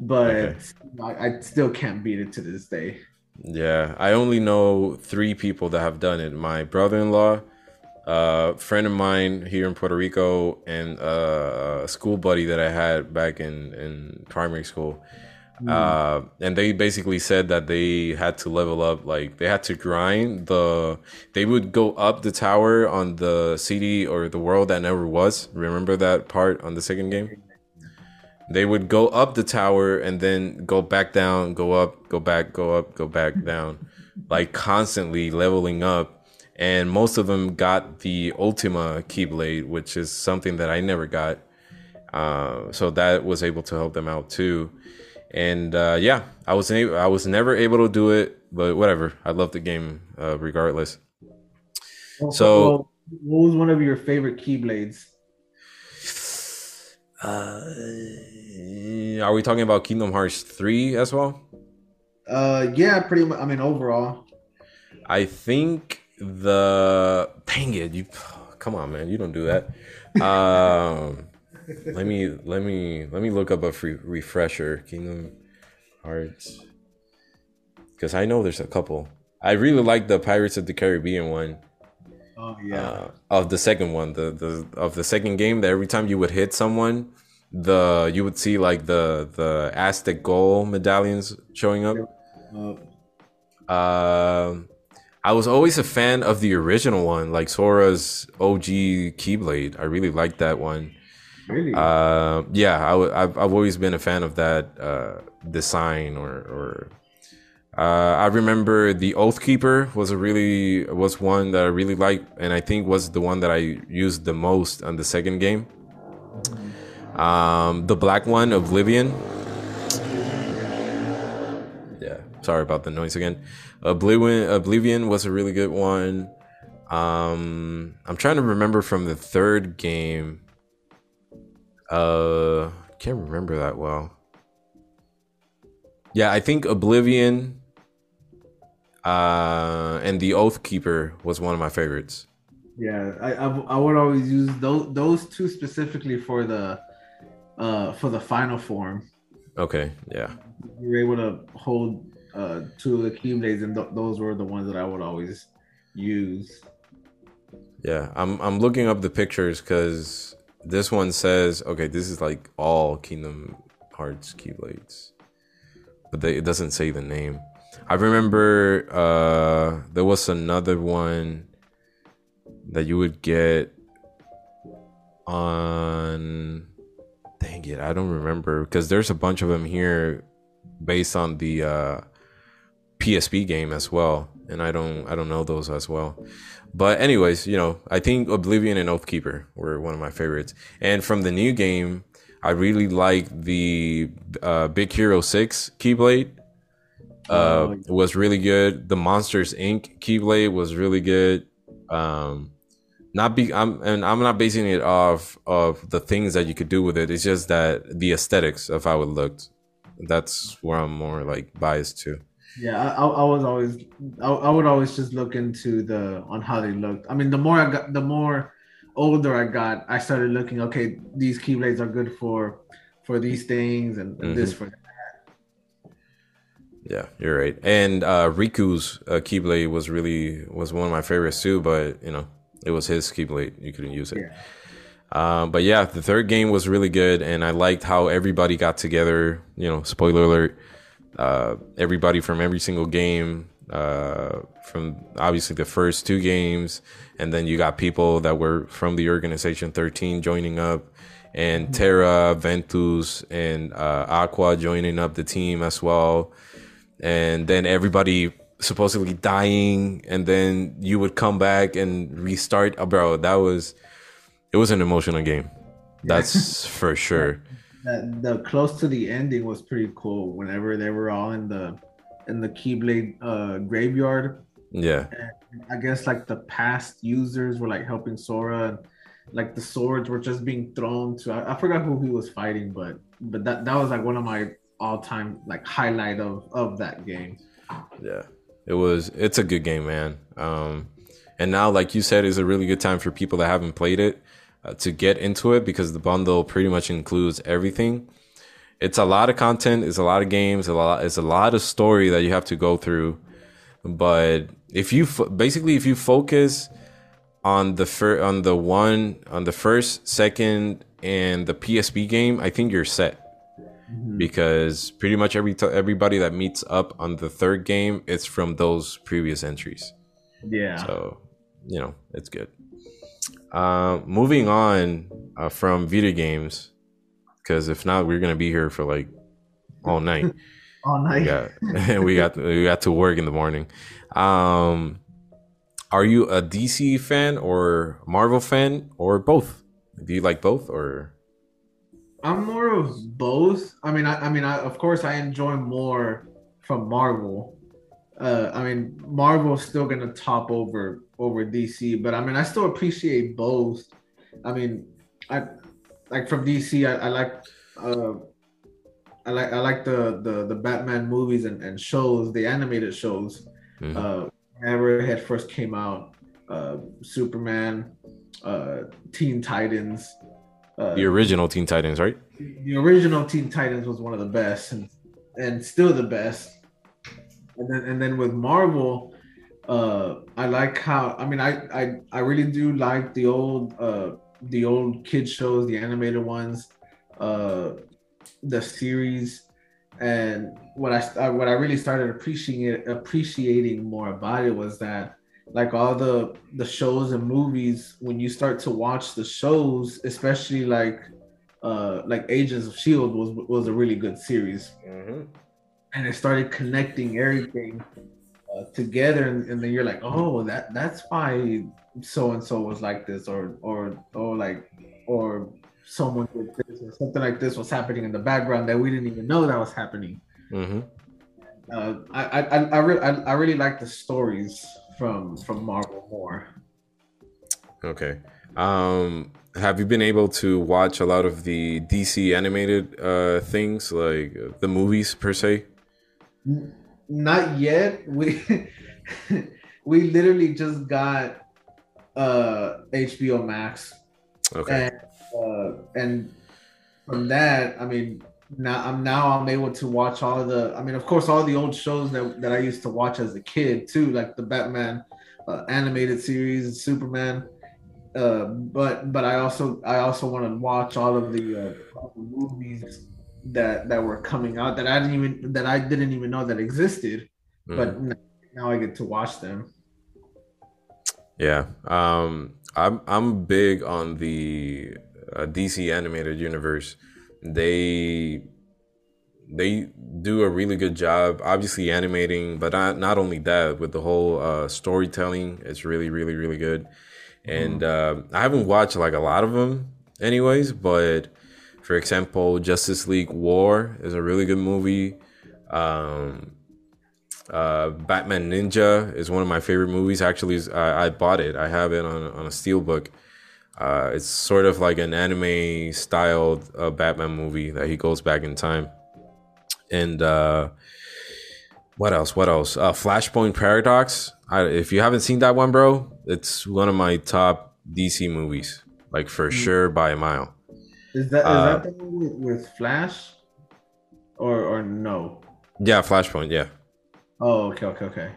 but okay. I, I still can't beat it to this day. Yeah, I only know three people that have done it. My brother-in-law, a friend of mine here in Puerto Rico, and uh, a school buddy that I had back in in primary school. Mm. Uh, and they basically said that they had to level up, like they had to grind the. They would go up the tower on the city or the world that never was. Remember that part on the second game? they would go up the tower and then go back down, go up, go back, go up, go back down, like constantly leveling up. And most of them got the Ultima Keyblade, which is something that I never got. Uh, so that was able to help them out too. And uh, yeah, I was able, I was never able to do it, but whatever. I love the game uh, regardless. Well, So- well, what was one of your favorite Keyblades? Uh, are we talking about Kingdom Hearts 3 as well? Uh, yeah, pretty much. I mean, overall. I think the dang it, you come on, man, you don't do that. Um, let me let me let me look up a free refresher Kingdom Hearts because I know there's a couple. I really like the Pirates of the Caribbean one. Oh yeah. uh, of the second one, the the of the second game. That every time you would hit someone, the you would see like the the Aztec goal medallions showing up. Uh, Um, I was always a fan of the original one, like Sora's OG Keyblade. I really liked that one. Really? Uh, yeah, I w- I've, I've always been a fan of that uh, design or or. Uh, I remember the Oath Keeper was a really was one that I really liked, and I think was the one that I used the most on the second game. Um, the black one, Oblivion. Yeah, sorry about the noise again. Oblivion, Oblivion was a really good one. Um, I'm trying to remember from the third game. Uh, can't remember that well. Yeah, I think Oblivion uh and the Oath Keeper was one of my favorites. yeah, I, I I would always use those those two specifically for the uh for the final form. Okay, yeah. You were able to hold uh two of the Keyblades, and th- those were the ones that I would always use. Yeah, I'm I'm looking up the pictures cuz this one says okay, this is like all Kingdom Hearts Keyblades. But they, it doesn't say the name. I remember uh there was another one that you would get on dang it, I don't remember because there's a bunch of them here based on the uh PSP game as well and I don't I don't know those as well. But anyways, you know, I think Oblivion and Oathkeeper were one of my favorites. And from the new game, I really like the uh, Big Hero 6 Keyblade. Uh, Oh, was really good. The Monsters Inc. Keyblade was really good. Um, not be I'm and I'm not basing it off of the things that you could do with it. It's just that the aesthetics of how it looked. That's where I'm more like biased to. Yeah, I, I was always I, I would always just look into the on how they looked. I mean, the more I got, the more older I got, I started looking. Okay, these Keyblades are good for for these things, and, and this for that. Yeah, you're right. And uh, Riku's uh, Keyblade was really was one of my favorites too. But you know, it was his Keyblade. You couldn't use it. Yeah. Um, but yeah, the third game was really good, and I liked how everybody got together. You know, spoiler alert: uh, everybody from every single game, uh, from obviously the first two games, and then you got people that were from the organization 13 joining up, and Terra, Ventus, and uh, Aqua joining up the team as well, and then everybody supposedly dying, and then you would come back and restart. Oh, bro, that was it was an emotional game. That's for sure. That the close to the ending was pretty cool. Whenever they were all in the in the Keyblade uh, graveyard, Yeah. I guess like the past users were like helping Sora, and like the swords were just being thrown to. I, I forgot who he was fighting, but but that that was like one of my all time like highlight of of that game. Yeah. It was it's a good game, man. Um and now like you said is a really good time for people that haven't played it uh, to get into it because the bundle pretty much includes everything. It's a lot of content, it's a lot of games, a lot it's a lot of story that you have to go through. But if you f- basically if you focus on the fir- on the one on the first, second and the PSP game, I think you're set. because pretty much every t- everybody that meets up on the third game it's from those previous entries Yeah. so you know it's good uh, moving on uh, from video games because if not, we're gonna be here for like all night. all night. Yeah, and we got we got to work in the morning. Um, are you a DC fan or Marvel fan or both? Do you like both or? I'm more of both. I mean, I, I mean, I, of course, I enjoy more from Marvel. Uh, I mean, Marvel's still gonna top over over DC, but I mean, I still appreciate both. I mean, I like from DC, I, I like, uh, I like, I like the the the Batman movies and, and shows, the animated shows. Mm-hmm. Uh, whenever it had first came out, uh, Superman, uh, Teen Titans. Uh, the original Teen Titans, right? The original Teen Titans was one of the best, and and still the best. And then and then with Marvel, uh, I like how I mean I I I really do like the old uh the old kid shows, the animated ones, uh, the series, and what I what I really started appreciating appreciating more about it was that like all the the shows and movies when you start to watch the shows especially like uh like agents of shield was was a really good series. Mm-hmm. and it started connecting everything uh, together and, and, then you're like oh that that's why so and so was like this or or or like or someone did this or something like this was happening in the background that we didn't even know that was happening mm-hmm. uh, I, I I I, re- I, I really like the stories from from Marvel more. Okay. Um have you been able to watch a lot of the DC animated uh things like the movies per se? Not yet. We we literally just got uh HBO Max. Okay. And uh and from that, I mean, now I'm now I'm able to watch all the I mean of course all the old shows that, that I used to watch as a kid too like the Batman uh, animated series Superman uh, but but I also I also want to watch all of the, uh, all the movies that that were coming out that I didn't even that I didn't even know that existed mm. but now I get to watch them yeah um I'm I'm big on the uh, DC animated universe they they do a really good job obviously animating but not, not only that with the whole uh, storytelling it's really really really good and mm-hmm. uh, i haven't watched like a lot of them anyways but for example justice league war is a really good movie um, uh, batman ninja is one of my favorite movies actually I, I bought it i have it on, on a steelbook uh, it's sort of like an anime styled uh, Batman movie that he goes back in time. And uh, what else? What else? Uh, Flashpoint Paradox. I, if you haven't seen that one, bro, it's one of my top DC movies, like for mm-hmm. sure by a mile. Is that is uh, that the movie with Flash, or or no? Yeah, Flashpoint. Yeah. Oh, okay, okay, okay.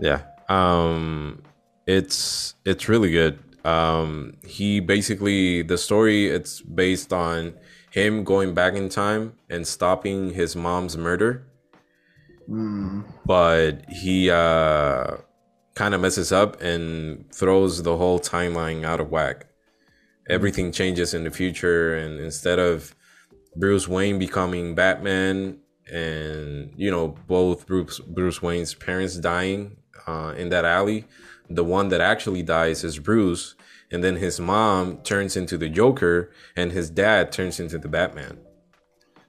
Yeah. Um, it's it's really good. Um, he basically the story it's based on him going back in time and stopping his mom's murder. Mm. But he uh, kind of messes up and throws the whole timeline out of whack. Everything changes in the future, and instead of Bruce Wayne becoming Batman, and you know both Bruce Bruce Wayne's parents dying uh, in that alley, the one that actually dies is Bruce, and then his mom turns into the Joker, and his dad turns into the Batman.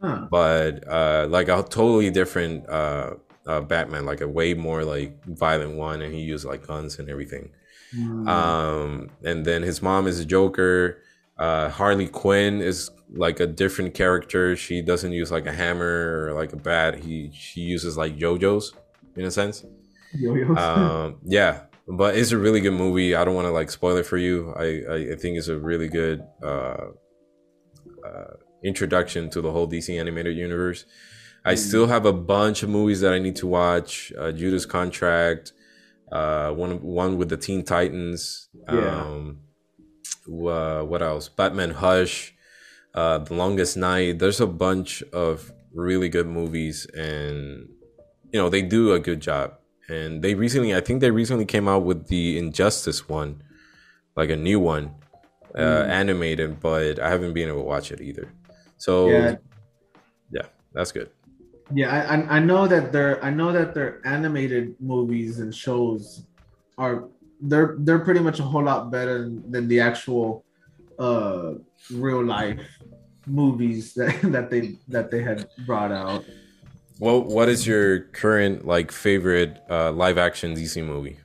Huh. But uh, like a totally different uh, uh, Batman, like a way more like violent one, and he used like guns and everything. Mm. Um, and then his mom is a Joker. Uh, Harley Quinn is like a different character. She doesn't use like a hammer or like a bat. He she uses like JoJo's in a sense. Yo-yos. Um, yeah, but it's a really good movie. I don't want to like spoil it for you. I, I, think it's a really good uh, uh, introduction to the whole DC animated universe. I mm. still have a bunch of movies that I need to watch. Uh, Judas Contract, uh, one one with the Teen Titans. Yeah. Um, uh, what else? Batman Hush, uh, The Longest Night. There's a bunch of really good movies, and you know they do a good job and they recently i think they recently came out with the injustice one like a new one uh, mm. animated but i haven't been able to watch it either So Yeah. yeah, that's good. Yeah, I, I know that their I know that their animated movies and shows are they're they're pretty much a whole lot better than, than the actual uh real life movies that, that they that they had brought out. Well, what is your current like favorite uh, live action DC movie?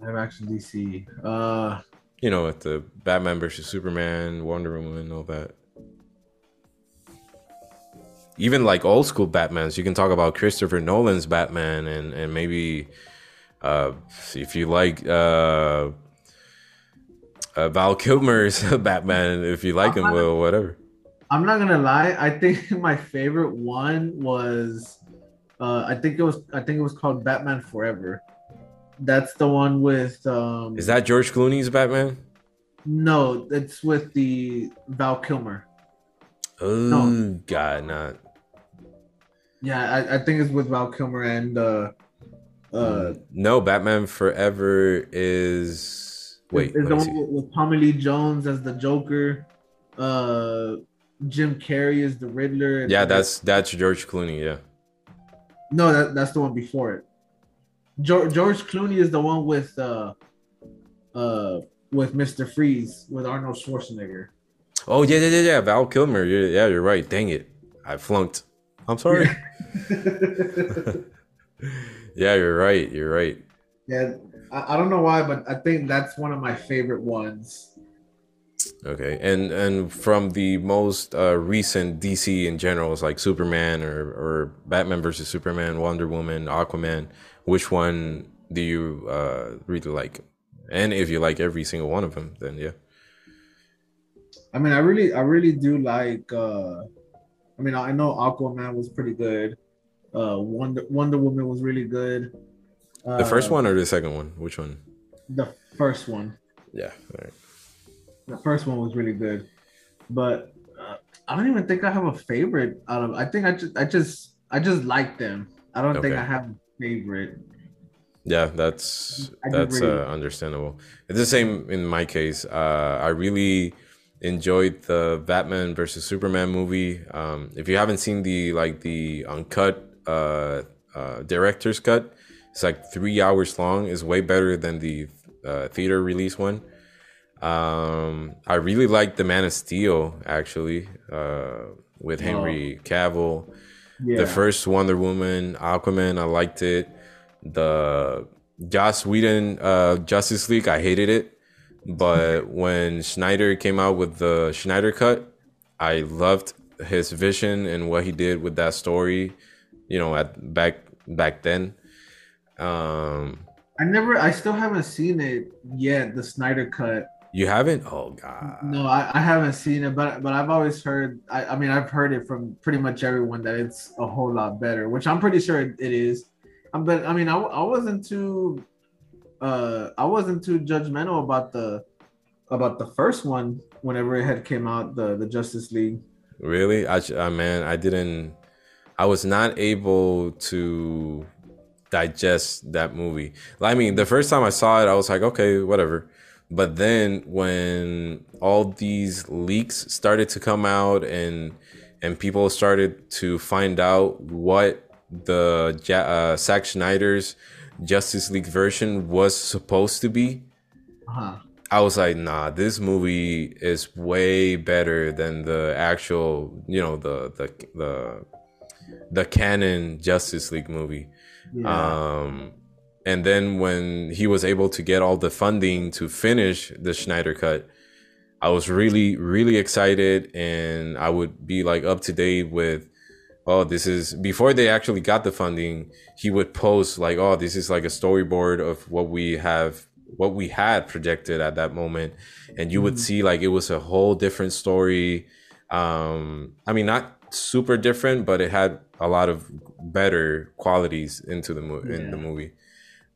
Live action DC. Uh You know, with the Batman versus Superman, Wonder Woman, all that. Even like old school Batmans, you can talk about Christopher Nolan's Batman, and and maybe uh, if you like uh, uh, Val Kilmer's Batman, if you like him, well, whatever. I'm not gonna lie. I think my favorite one was, uh, I think it was, I think it was called Batman Forever. That's the one with. Um, Is that George Clooney's Batman? No, it's with the Val Kilmer. Oh God, not. Yeah, I, I think it's with Val Kilmer and uh, uh, No, Batman Forever is. Wait, is the one with, with Tommy Lee Jones as the Joker. Uh, Jim Carrey is the Riddler. and- Yeah, that's that's George Clooney. Yeah. no, that, that's the one before it. George, George Clooney is the one with uh, uh, with Mister Freeze with Arnold Schwarzenegger. Oh yeah, yeah, yeah, yeah. Val Kilmer. Yeah, yeah, you're right. Dang it, I flunked. I'm sorry. yeah, you're right. You're right. yeah, I, I don't know why, but I think that's one of my favorite ones. Okay, and and from the most uh, recent DC in general, is like Superman or or Batman versus Superman, Wonder Woman, Aquaman. Which one do you uh, really like? And if you like every single one of them, then yeah. I mean, I really, I really do like. uh I mean, I know Aquaman was pretty good. Uh, Wonder Wonder Woman was really good. Uh, The first one or the second one? Which one? the first one, Yeah. All right. the first one was really good, but uh, I don't even think I have a favorite out of. I think I just, I just, I just like them. I don't think I have a favorite. Yeah, that's that's really- uh, understandable. It's the same in my case. Uh, I really enjoyed the Batman versus Superman movie. Um, if you haven't seen the like the uncut uh, uh, director's cut, it's like three hours long. Is way better than the uh, theater release one. Um, I really liked the Man of Steel actually uh, with Henry Cavill Yeah, the first Wonder Woman, Aquaman, I liked it. The Joss Whedon uh, Justice League, I hated it. But when Snyder came out with the Snyder cut, I loved his vision and what he did with that story. You know, at back back then. Um, I never, I still haven't seen it yet. The Snyder cut. you haven't? Oh God. No, I, I haven't seen it, but but I've always heard. I, I mean, I've heard it from pretty much everyone that it's a whole lot better, which I'm pretty sure it, it is. Um, but I mean, I, I wasn't too, uh, I wasn't too judgmental about the about the first one whenever it had came out, the the Justice League. Really? I, uh, man, I didn't. I was not able to digest that movie. I mean, the first time I saw it, I was like, okay, whatever. But then when all these leaks started to come out and and people started to find out what the uh, Zack Snyder's Justice League version was supposed to be, Uh-huh. I was like, nah, this movie is way better than the actual, you know, the the the the canon Justice League movie. Yeah. Um, and then when he was able to get all the funding to finish the Snyder cut, I was really, really excited, and I would be like up to date with, oh, this is before they actually got the funding. He would post like, oh, this is like a storyboard of what we have, what we had projected at that moment, and you would Mhm. see like it was a whole different story. Um, I mean, not super different, but it had a lot of better qualities into the movie in the movie.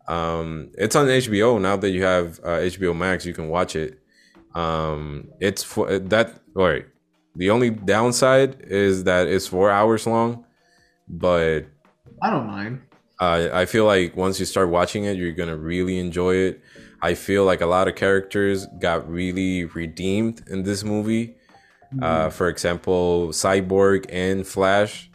Um, it's on HBO now that you have uh, HBO Max. You can watch it. Um, it's for that. All right. The only downside is that it's four hours long, but I don't mind. Uh, I feel like once you start watching it, you're gonna really enjoy it. I feel like a lot of characters got really redeemed in this movie. Mm-hmm. Uh, for example, Cyborg and Flash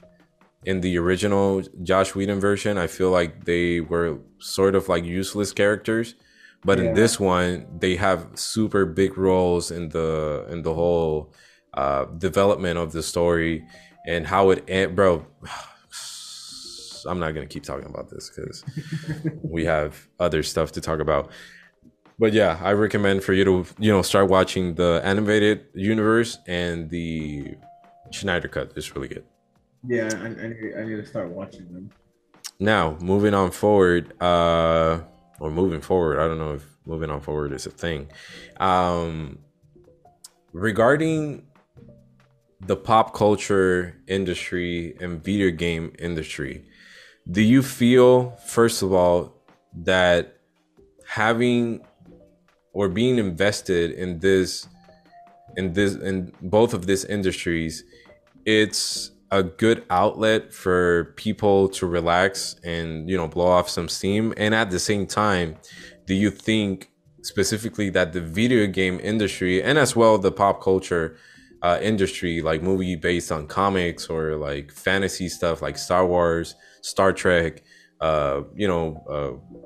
in the original Joss Whedon version, I feel like they were sort of like useless characters, but yeah. in this one, they have super big roles in the in the whole uh, development of the story and how it and bro. I'm not gonna keep talking about this because we have other stuff to talk about. But yeah, I recommend for you to you know start watching the animated universe and the Snyder cut. It's really good. Yeah, I, I, need, I need to start watching them. Now, moving on forward, uh, or moving forward, I don't know if moving on forward is a thing. Um, regarding the pop culture industry and video game industry, do you feel, first of all, that having or being invested in this in this in both of these industries it's a good outlet for people to relax and you know blow off some steam? And at the same time do you think specifically that the video game industry and as well the pop culture uh, industry like movie based on comics or like fantasy stuff like star wars star trek uh, you know uh,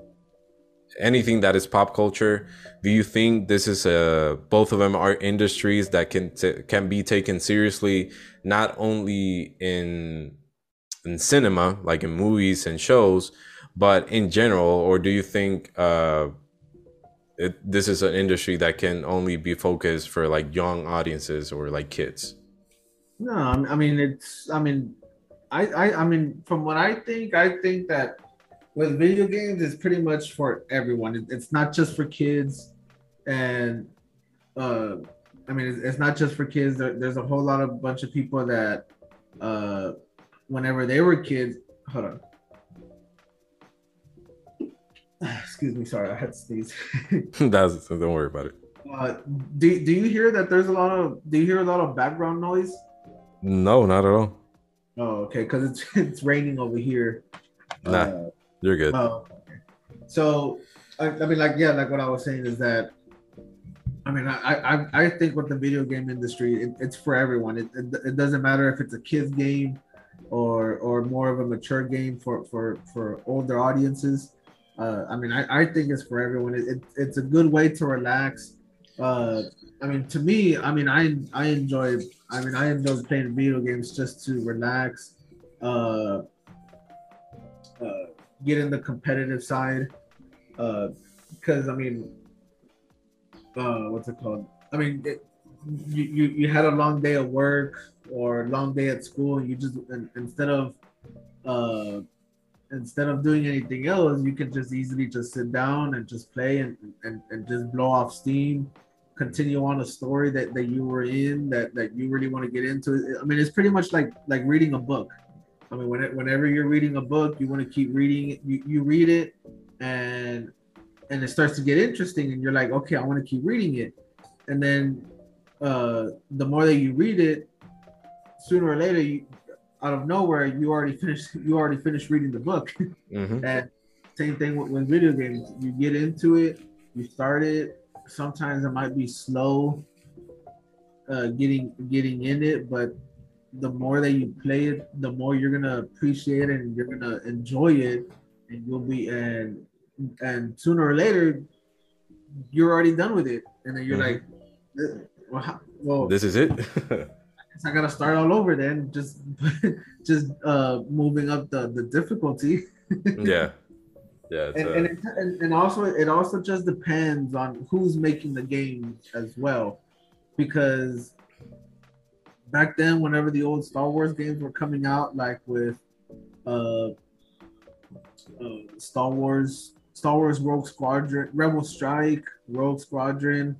anything that is pop culture. Do you think this is a both of them are industries that can can be taken seriously not only in in cinema like in movies and shows but in general? Or do you think uh it, this is an industry that can only be focused for like young audiences or like kids no i mean it's i mean I, I i mean from what i think i think that with video games, it's pretty much for everyone. It's not just for kids, and uh, I mean, it's, not just for kids. There, there's a whole lot of bunch of people that, uh, whenever they were kids, hold on. Excuse me, sorry, I had to sneeze. That's don't worry about it. Uh, do, do you hear that there's a lot of do you hear a lot of background noise? No, not at all. Oh, okay, because it's it's raining over here. Nah. Uh, you're good. Oh, okay. So, I, I, mean, like, yeah, like what I was saying is that, I mean, I I, I think with the video game industry, it, it's for everyone. It, it, it doesn't matter if it's a kids game, or or more of a mature game for for for older audiences. Uh, I mean, I, I think it's for everyone. It, it, it's a good way to relax. Uh, I mean, to me, I mean, I I enjoy. I mean, I enjoy playing video games just to relax. Uh, uh, get in the competitive side. Uh, because I mean, uh, what's it called? I mean, it, you, you you had a long day of work or a long day at school, you just instead of uh instead of doing anything else, you can just easily just sit down and just play and, and, and just blow off steam, continue on a story that, that you were in that, that you really want to get into. I mean, it's pretty much like like reading a book. I mean, when it, whenever you're reading a book, you want to keep reading it. You, you read it, and and it starts to get interesting, and you're like, okay, I want to keep reading it. And then uh, the more that you read it, sooner or later, you, out of nowhere, you already finished. You already finished reading the book. Mm-hmm. and same thing with, with video games. You get into it, you start it. Sometimes it might be slow uh, getting getting in it, but the more that you play it, the more you're gonna appreciate it and you're gonna enjoy it, and you'll be and and sooner or later, you're already done with it, and then you're mm-hmm. like, well, how, well, this is it. I gotta start all over then, just just uh moving up the the difficulty. yeah. Yeah, and, and, it, and, and also it also just depends on who's making the game as well, because back then, whenever the old Star Wars games were coming out, like with uh, uh, Star Wars, Star Wars Rogue Squadron, Rebel Strike, Rogue Squadron,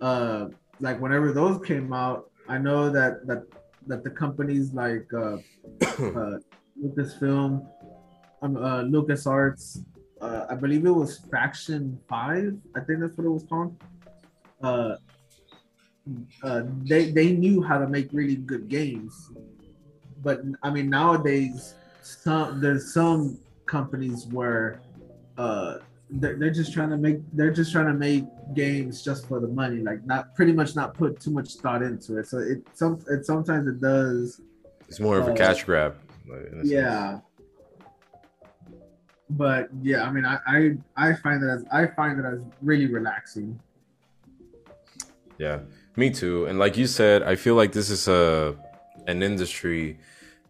uh, like whenever those came out, I know that that that the companies like uh, uh, Lucasfilm, um, uh, LucasArts, uh, I believe it was Factor Five. I think that's what it was called. Uh, uh, they they knew how to make really good games. But I mean, nowadays, some there's some companies where uh, they're, they're just trying to make they're just trying to make games just for the money, like not pretty much not put too much thought into it. So it some it sometimes it does. It's more of a uh, cash grab. Yeah. Sense. But yeah, I mean, I, I I find that as I find it as really relaxing. Yeah, me too. And like you said, I feel like this is a an industry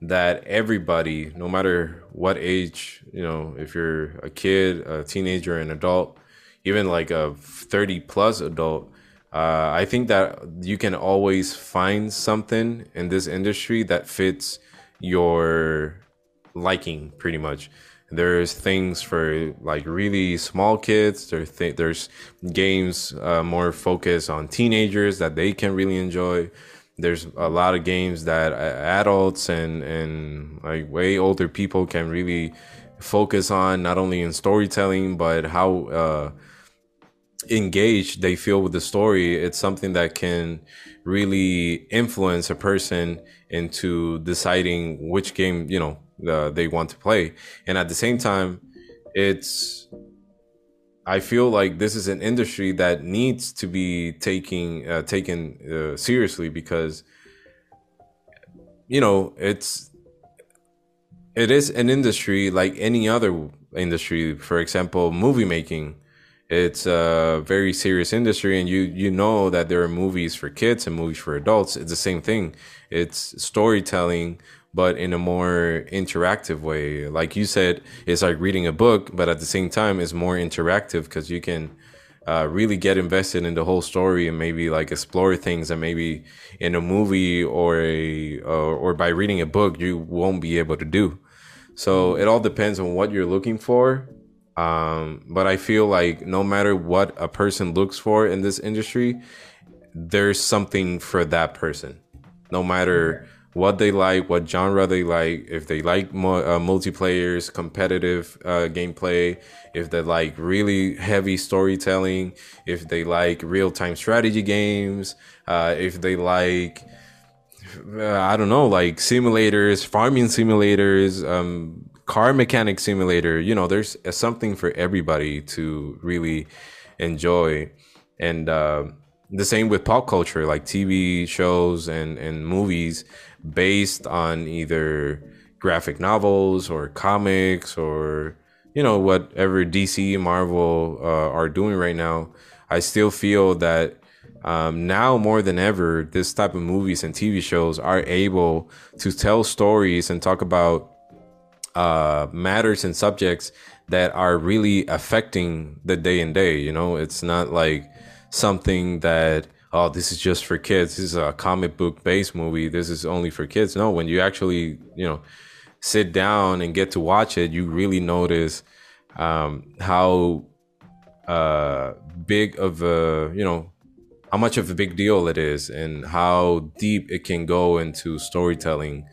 that everybody, no matter what age, you know, if you're a kid, a teenager, an adult, even like a 30 plus adult, uh, I think that you can always find something in this industry that fits your liking pretty much. There's things for like really small kids. There th- there's games uh, more focused on teenagers that they can really enjoy there's a lot of games that adults and and like way older people can really focus on not only in storytelling but how uh, engaged they feel with the story. It's something that can really influence a person into deciding which game you know uh, they want to play. And at the same time it's I feel like this is an industry that needs to be taking uh, taken uh, seriously because you know it's it is an industry like any other industry. For example, movie making. It's a very serious industry, and you you know that there are movies for kids and movies for adults. It's the same thing. It's storytelling but in a more interactive way. Like you said, it's like reading a book, but at the same time, it's more interactive because you can uh, really get invested in the whole story and maybe like explore things that maybe in a movie or a or, or by reading a book you won't be able to do. So it all depends on what you're looking for. Um, but I feel like no matter what a person looks for in this industry, there's something for that person. No matter what they like, what genre they like, if they like uh, multiplayers, competitive uh, gameplay, if they like really heavy storytelling, if they like real time strategy games, uh, if they like, uh, I don't know, like simulators, farming simulators, um, car mechanic simulator. You know, there's something for everybody to really enjoy. And uh, the same with pop culture, like TV shows and, and movies based on either graphic novels or comics or you know whatever DC Marvel uh, are doing right now. I still feel that um, now more than ever, this type of movies and TV shows are able to tell stories and talk about uh, matters and subjects that are really affecting the day and day. You know, it's not like something that oh, this is just for kids. This is a comic book based movie. This is only for kids. No, when you actually, you know, sit down and get to watch it, you really notice um, how uh, big of a, you know, how much of a big deal it is and how deep it can go into storytelling.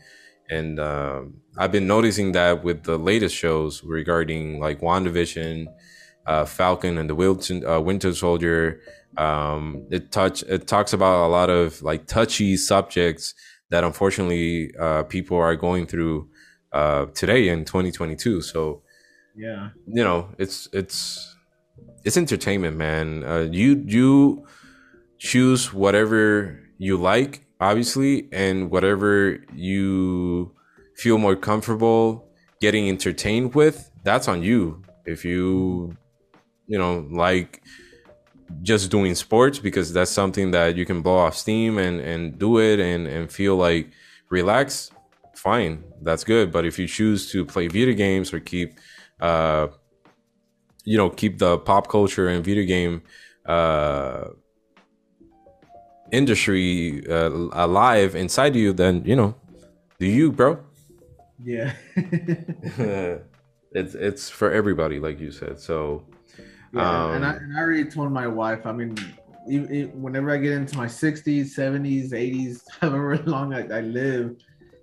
And um, I've been noticing that with the latest shows regarding like WandaVision, uh, Falcon and the Winter, uh, Winter Soldier, um, it touch it talks about a lot of like touchy subjects that unfortunately uh, people are going through uh, today in 2022. So yeah, you know, it's it's it's entertainment, man. Uh, you you choose whatever you like, obviously, and whatever you feel more comfortable getting entertained with. That's on you. If you you know like just doing sports because that's something that you can blow off steam and and do it and and feel like relax fine that's good. But if you choose to play video games or keep uh you know keep the pop culture and video game uh industry uh, alive inside you then you know do you bro? Yeah. It's it's for everybody like you said. So yeah, um, and, I, and I already told my wife. I mean, even, whenever I get into my 60s, 70s, 80s, however long I, I live,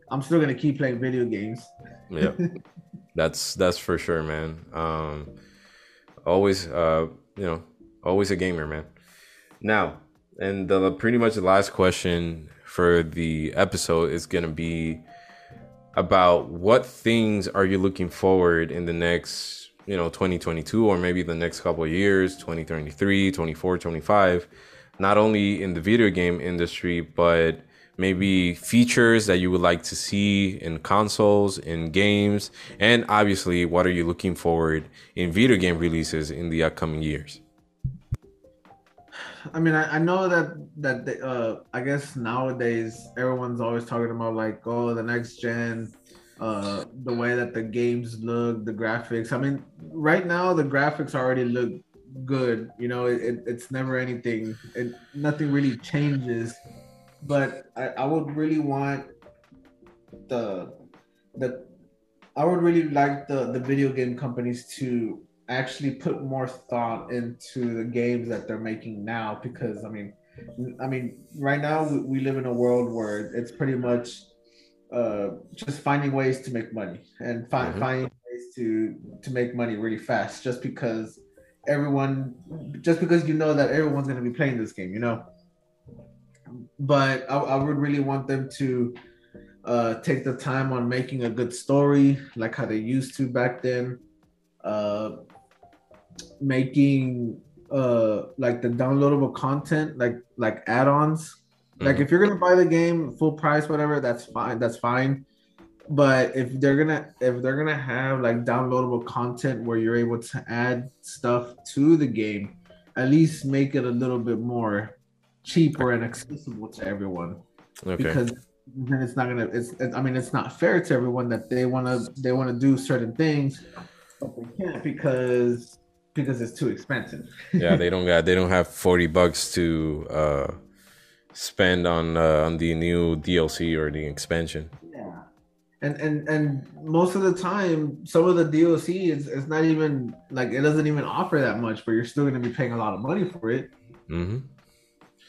I'm still gonna keep playing video games. yeah, that's that's for sure, man. Um, always, uh, you know, always a gamer, man. Now, and the pretty much the last question for the episode is gonna be about what things are you looking forward in the next, you know, 2022 or maybe the next couple years, 2023, 24, 25, not only in the video game industry, but maybe features that you would like to see in consoles, in games, and obviously, what are you looking forward in video game releases in the upcoming years? I mean, I, I know that that they, uh, I guess nowadays everyone's always talking about like, oh, the next gen, uh, the way that the games look, the graphics. I mean, right now the graphics already look good. You know, it, it, it's never anything. It nothing really changes. But I, I would really want the the I would really like the the video game companies to actually put more thought into the games that they're making now because I mean I mean right now we, we live in a world where it's pretty much uh, just finding ways to make money and find mm-hmm. finding ways to to make money really fast just because everyone just because you know that everyone's going to be playing this game you know but I, I would really want them to uh, take the time on making a good story like how they used to back then uh, making uh like the downloadable content like like add-ons mm-hmm. like if you're gonna buy the game full price whatever that's fine that's fine but if they're gonna if they're gonna have like downloadable content where you're able to add stuff to the game at least make it a little bit more cheaper and accessible to everyone okay. because then it's not gonna it's i mean it's not fair to everyone that they want to they want to do certain things but they can't because because it's too expensive. yeah, they don't got they don't have forty bucks to uh, spend on uh, on the new DLC or the expansion. Yeah, and and and most of the time, some of the DLC is it's not even like it doesn't even offer that much, but you're still going to be paying a lot of money for it. Mm-hmm.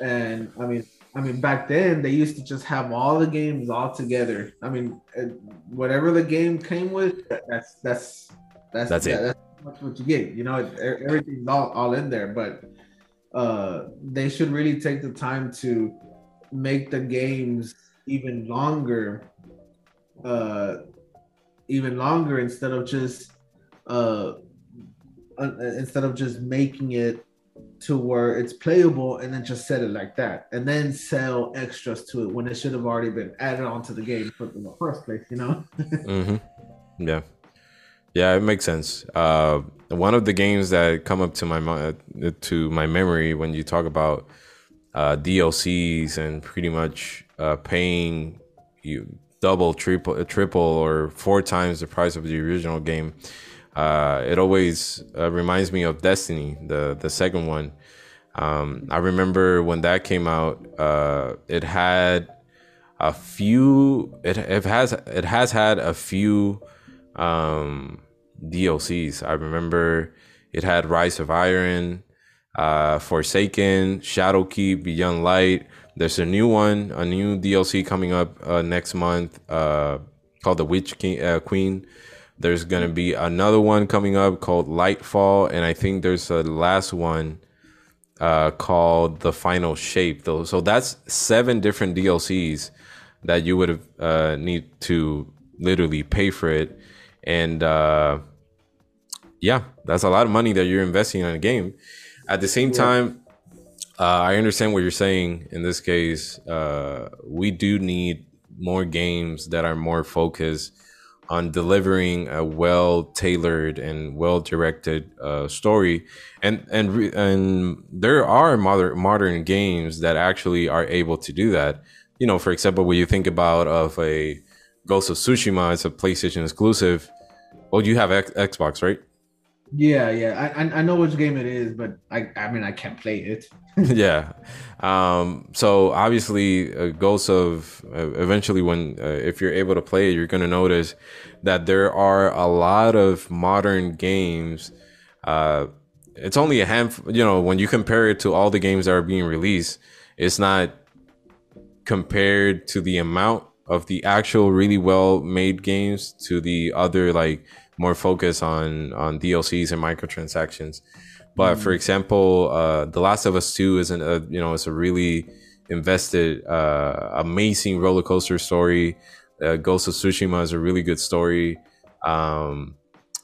And I mean, I mean, back then they used to just have all the games all together. I mean, whatever the game came with, that's that's that's that's it. That's, what you get. You know, everything's all, all in there, but uh, they should really take the time to make the games even longer, uh, even longer instead of just uh, instead of just making it to where it's playable and then just set it like that and then sell extras to it when it should have already been added onto the game in the first place you know mm-hmm. yeah yeah, it makes sense. Uh, one of the games that come up to my to my memory when you talk about uh, DLCs and pretty much uh, paying you double, triple, triple, or four times the price of the original game. Uh, it always uh, reminds me of Destiny, the the second one. Um, I remember when that came out, uh, it had a few. It, it has it has had a few um, DLCs. I remember it had Rise of Iron, uh, Forsaken, Shadowkeep, Beyond Light. There's a new one, a new DLC coming up uh, next month uh, called The Witch King, uh, Queen. There's gonna be another one coming up called Lightfall, and I think there's a last one uh, called The Final Shape. Though, so that's seven different DLCs that you would uh, need to literally pay for it and yeah, that's a lot of money that you're investing in a game. At the same time, uh, I understand what you're saying. In this case, uh, we do need more games that are more focused on delivering a well tailored and well directed uh, story, and and and there are modern modern games that actually are able to do that. You know, for example, when you think about of a Ghost of Tsushima, it's a PlayStation exclusive. Well, you have X- Xbox, right? Yeah, yeah. I I know which game it is, but I I mean I can't play it. yeah. Um. So obviously, uh, Ghosts of uh, eventually, when uh, if you're able to play it, you're gonna notice that there are a lot of modern games. Uh, it's only a handful. You know, when you compare it to all the games that are being released, it's not compared to the amount of the actual really well made games to the other like more focus on on DLCs and microtransactions. But mm. for example, uh, The Last of Us Two isn't a you know it's a really invested, uh, amazing roller coaster story. uh, Ghost of Tsushima is a really good story. Um,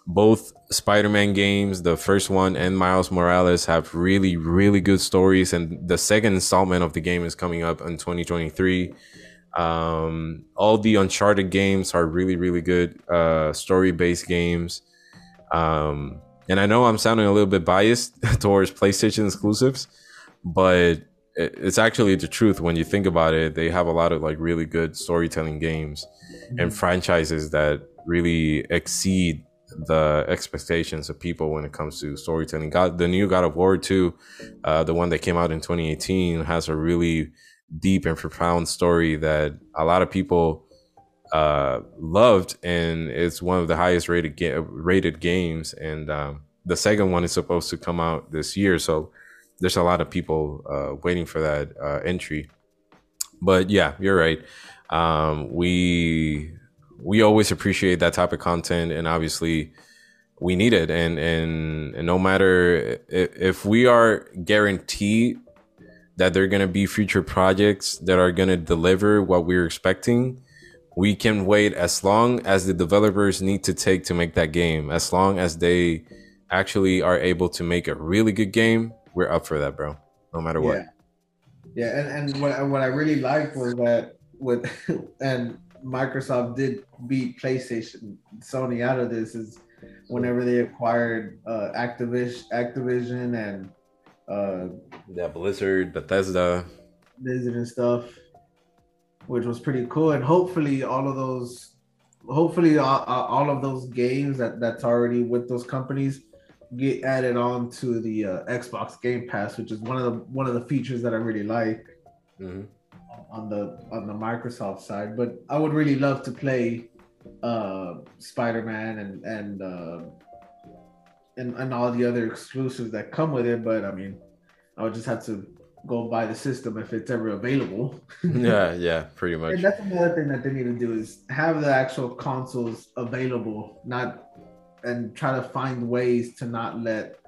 both Spider-Man games, the first one and Miles Morales, have really, really good stories, and the second installment of the game is coming up in 2023. Um, all the Uncharted games are really, really good uh, story-based games. Um, and I know I'm sounding a little bit biased towards PlayStation exclusives, but it's actually the truth when you think about it. They have a lot of like really good storytelling games mm-hmm. and franchises that really exceed the expectations of people when it comes to storytelling. God, the new God of War 2, uh, the one that came out in 2018, has a really deep and profound story that a lot of people uh, loved, and it's one of the highest rated ga- rated games. And um, the second one is supposed to come out this year, so there's a lot of people uh, waiting for that uh, entry. But yeah, you're right. Um, we we always appreciate that type of content, and obviously we need it. And and, and no matter if, if we are guaranteed that they're going to be future projects that are going to deliver what we're expecting, we can wait as long as the developers need to take to make that game. As long as they actually are able to make a really good game, we're up for that, bro. No matter what. Yeah, yeah and, and what, what I really liked was that with and Microsoft did beat PlayStation, Sony out of this is whenever they acquired uh, Activision, Activision and uh, yeah, Blizzard, Bethesda, Blizzard and stuff, which was pretty cool. And hopefully, all of those, hopefully, all, all of those games that that's already with those companies get added on to the uh, Xbox Game Pass, which is one of the one of the features that I really like. Mm-hmm on the on the Microsoft side, but I would really love to play uh, Spider-Man and and, uh, and and all the other exclusives that come with it. But I mean, I would just have to go buy the system if it's ever available. yeah, yeah, pretty much. And that's another thing that they need to do is have the actual consoles available, not and try to find ways to not let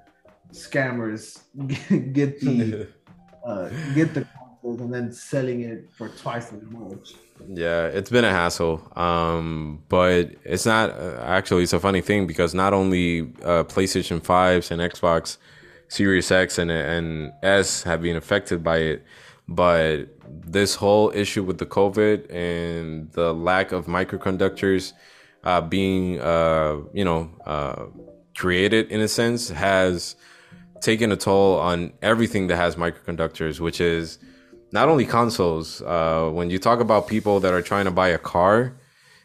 scammers get the uh, get the and then selling it for twice as much. Yeah, it's been a hassle. Um, but it's not uh, actually it's a funny thing because not only uh, PlayStation 5s and Xbox Series X and and S have been affected by it, but this whole issue with the COVID and the lack of microconductors uh, being uh, you know uh, created in a sense has taken a toll on everything that has microconductors, which is not only consoles. Uh, when you talk about people that are trying to buy a car,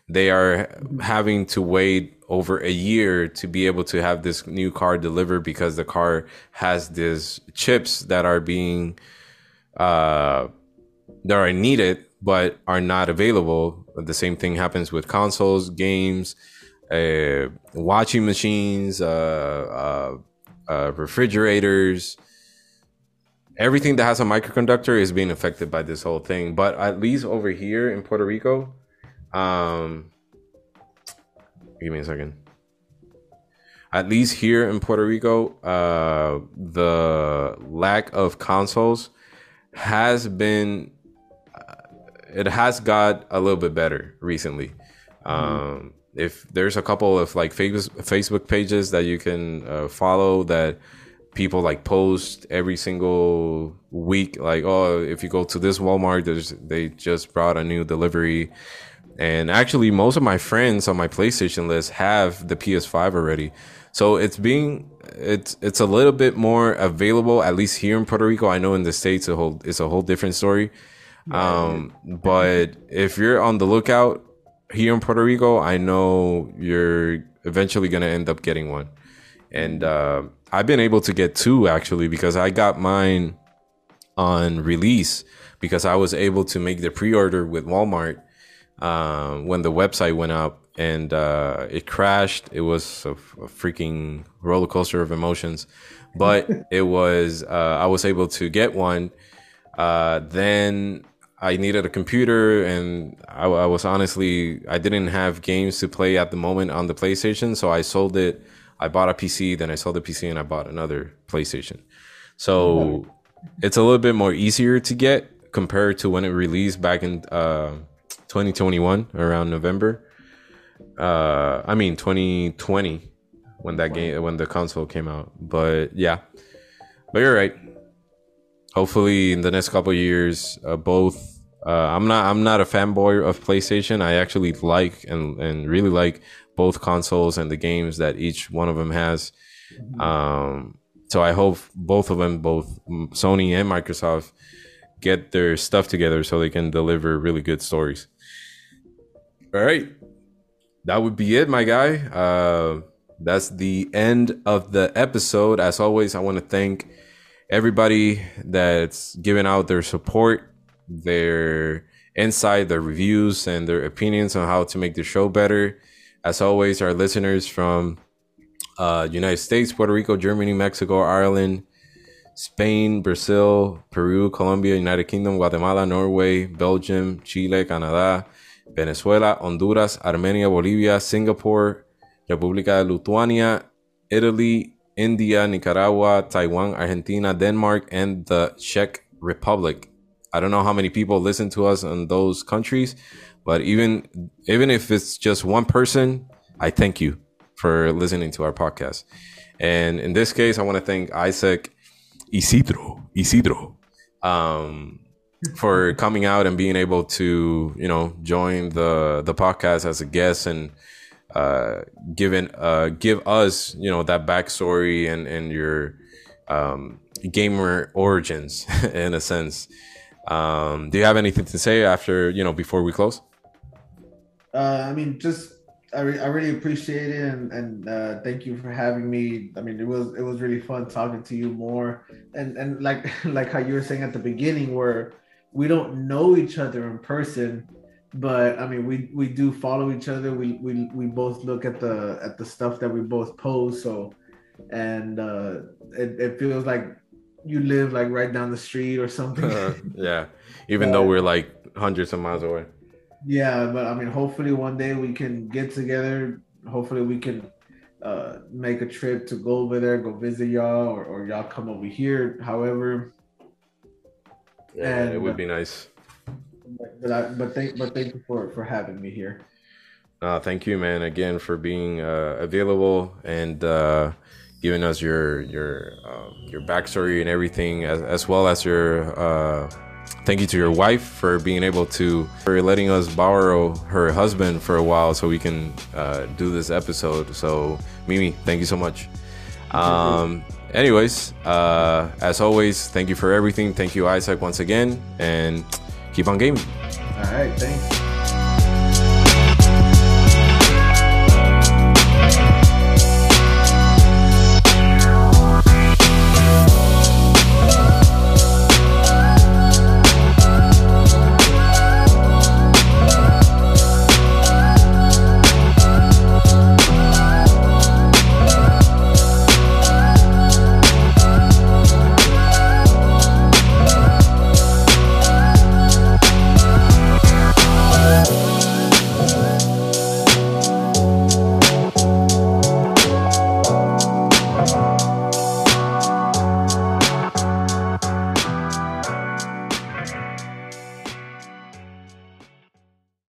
they are having to wait over a year to be able to have this new car delivered because the car has these chips that are being uh, that are needed but are not available. The same thing happens with consoles, games, uh, watching machines, uh, uh, uh refrigerators everything that has a microconductor is being affected by this whole thing. But at least over here in Puerto Rico, um, give me a second. At least here in Puerto Rico, uh, the lack of consoles has been, uh, it has got a little bit better recently. Mm-hmm. Um, if there's a couple of like Facebook pages that you can uh, follow that people like post every single week like oh if you go to this walmart there's they just brought a new delivery. And actually most of my friends on my playstation list have the ps5 already. So it's being it's it's a little bit more available at least here in puerto rico. I know in the states a whole it's a whole different story. Um but if you're on the lookout here in puerto rico i know you're eventually gonna end up getting one and uh I've been able to get two actually because I got mine on release because I was able to make the pre-order with Walmart um, when the website went up and uh, it crashed. It was a, a, freaking roller coaster of emotions, but it was uh, I was able to get one. Uh, then I needed a computer, and I, I was honestly I didn't have games to play at the moment on the PlayStation, so I sold it I bought a PC, then I sold the PC, and I bought another PlayStation. So it's a little bit more easier to get compared to when it released back in uh, 2021 around November. Uh, I mean 2020 when that game when the console came out. But yeah, but you're right. Hopefully, in the next couple years, uh, both. Uh, I'm not. I'm not a fanboy of PlayStation. I actually like and and really like both consoles and the games that each one of them has. Um, so I hope both of them, both Sony and Microsoft, get their stuff together so they can deliver really good stories. All right, that would be it, my guy. Uh, that's the end of the episode. As always, I want to thank everybody that's giving out their support, their insight, their reviews, and their opinions on how to make the show better. As always, our listeners from uh, United States, Puerto Rico, Germany, Mexico, Ireland, Spain, Brazil, Peru, Colombia, United Kingdom, Guatemala, Norway, Belgium, Chile, Canadá, Venezuela, Honduras, Armenia, Bolivia, Singapore, República de Lituania, Italy, India, Nicaragua, Taiwan, Argentina, Denmark, and the Czech Republic. I don't know how many people listen to us in those countries, but even even if it's just one person, I thank you for listening to our podcast. And in this case, I want to thank Isaac Isidro Isidro um, for coming out and being able to you know join the the podcast as a guest and uh, given uh, give us you know that backstory and and your um, gamer origins in a sense. Um, do you have anything to say after you know before we close? Uh, I mean, just I, re- I really appreciate it and, and uh, thank you for having me. I mean, it was it was really fun talking to you more and and like like how you were saying at the beginning where we don't know each other in person but I mean, we we do follow each other. We we we both look at the at the stuff that we both post. So, and uh, it it feels like you live like right down the street or something. Yeah, even though we're like hundreds of miles away. Yeah, but I mean, hopefully one day we can get together. Hopefully we can uh, make a trip to go over there, go visit y'all, or, or y'all come over here. However, yeah, and, it would be nice but I, but thank but thank you for for having me here. Uh, thank you, man, again for being uh, available and uh, giving us your your um, your backstory and everything, as, as well as your. Thank you to your wife for being able to for letting us borrow her husband for a while so we can uh, do this episode. So Mimi, thank you so much. Um, anyways, uh, as always, thank you for everything. Thank you, Isaac, once again, and keep on gaming. All right, thanks.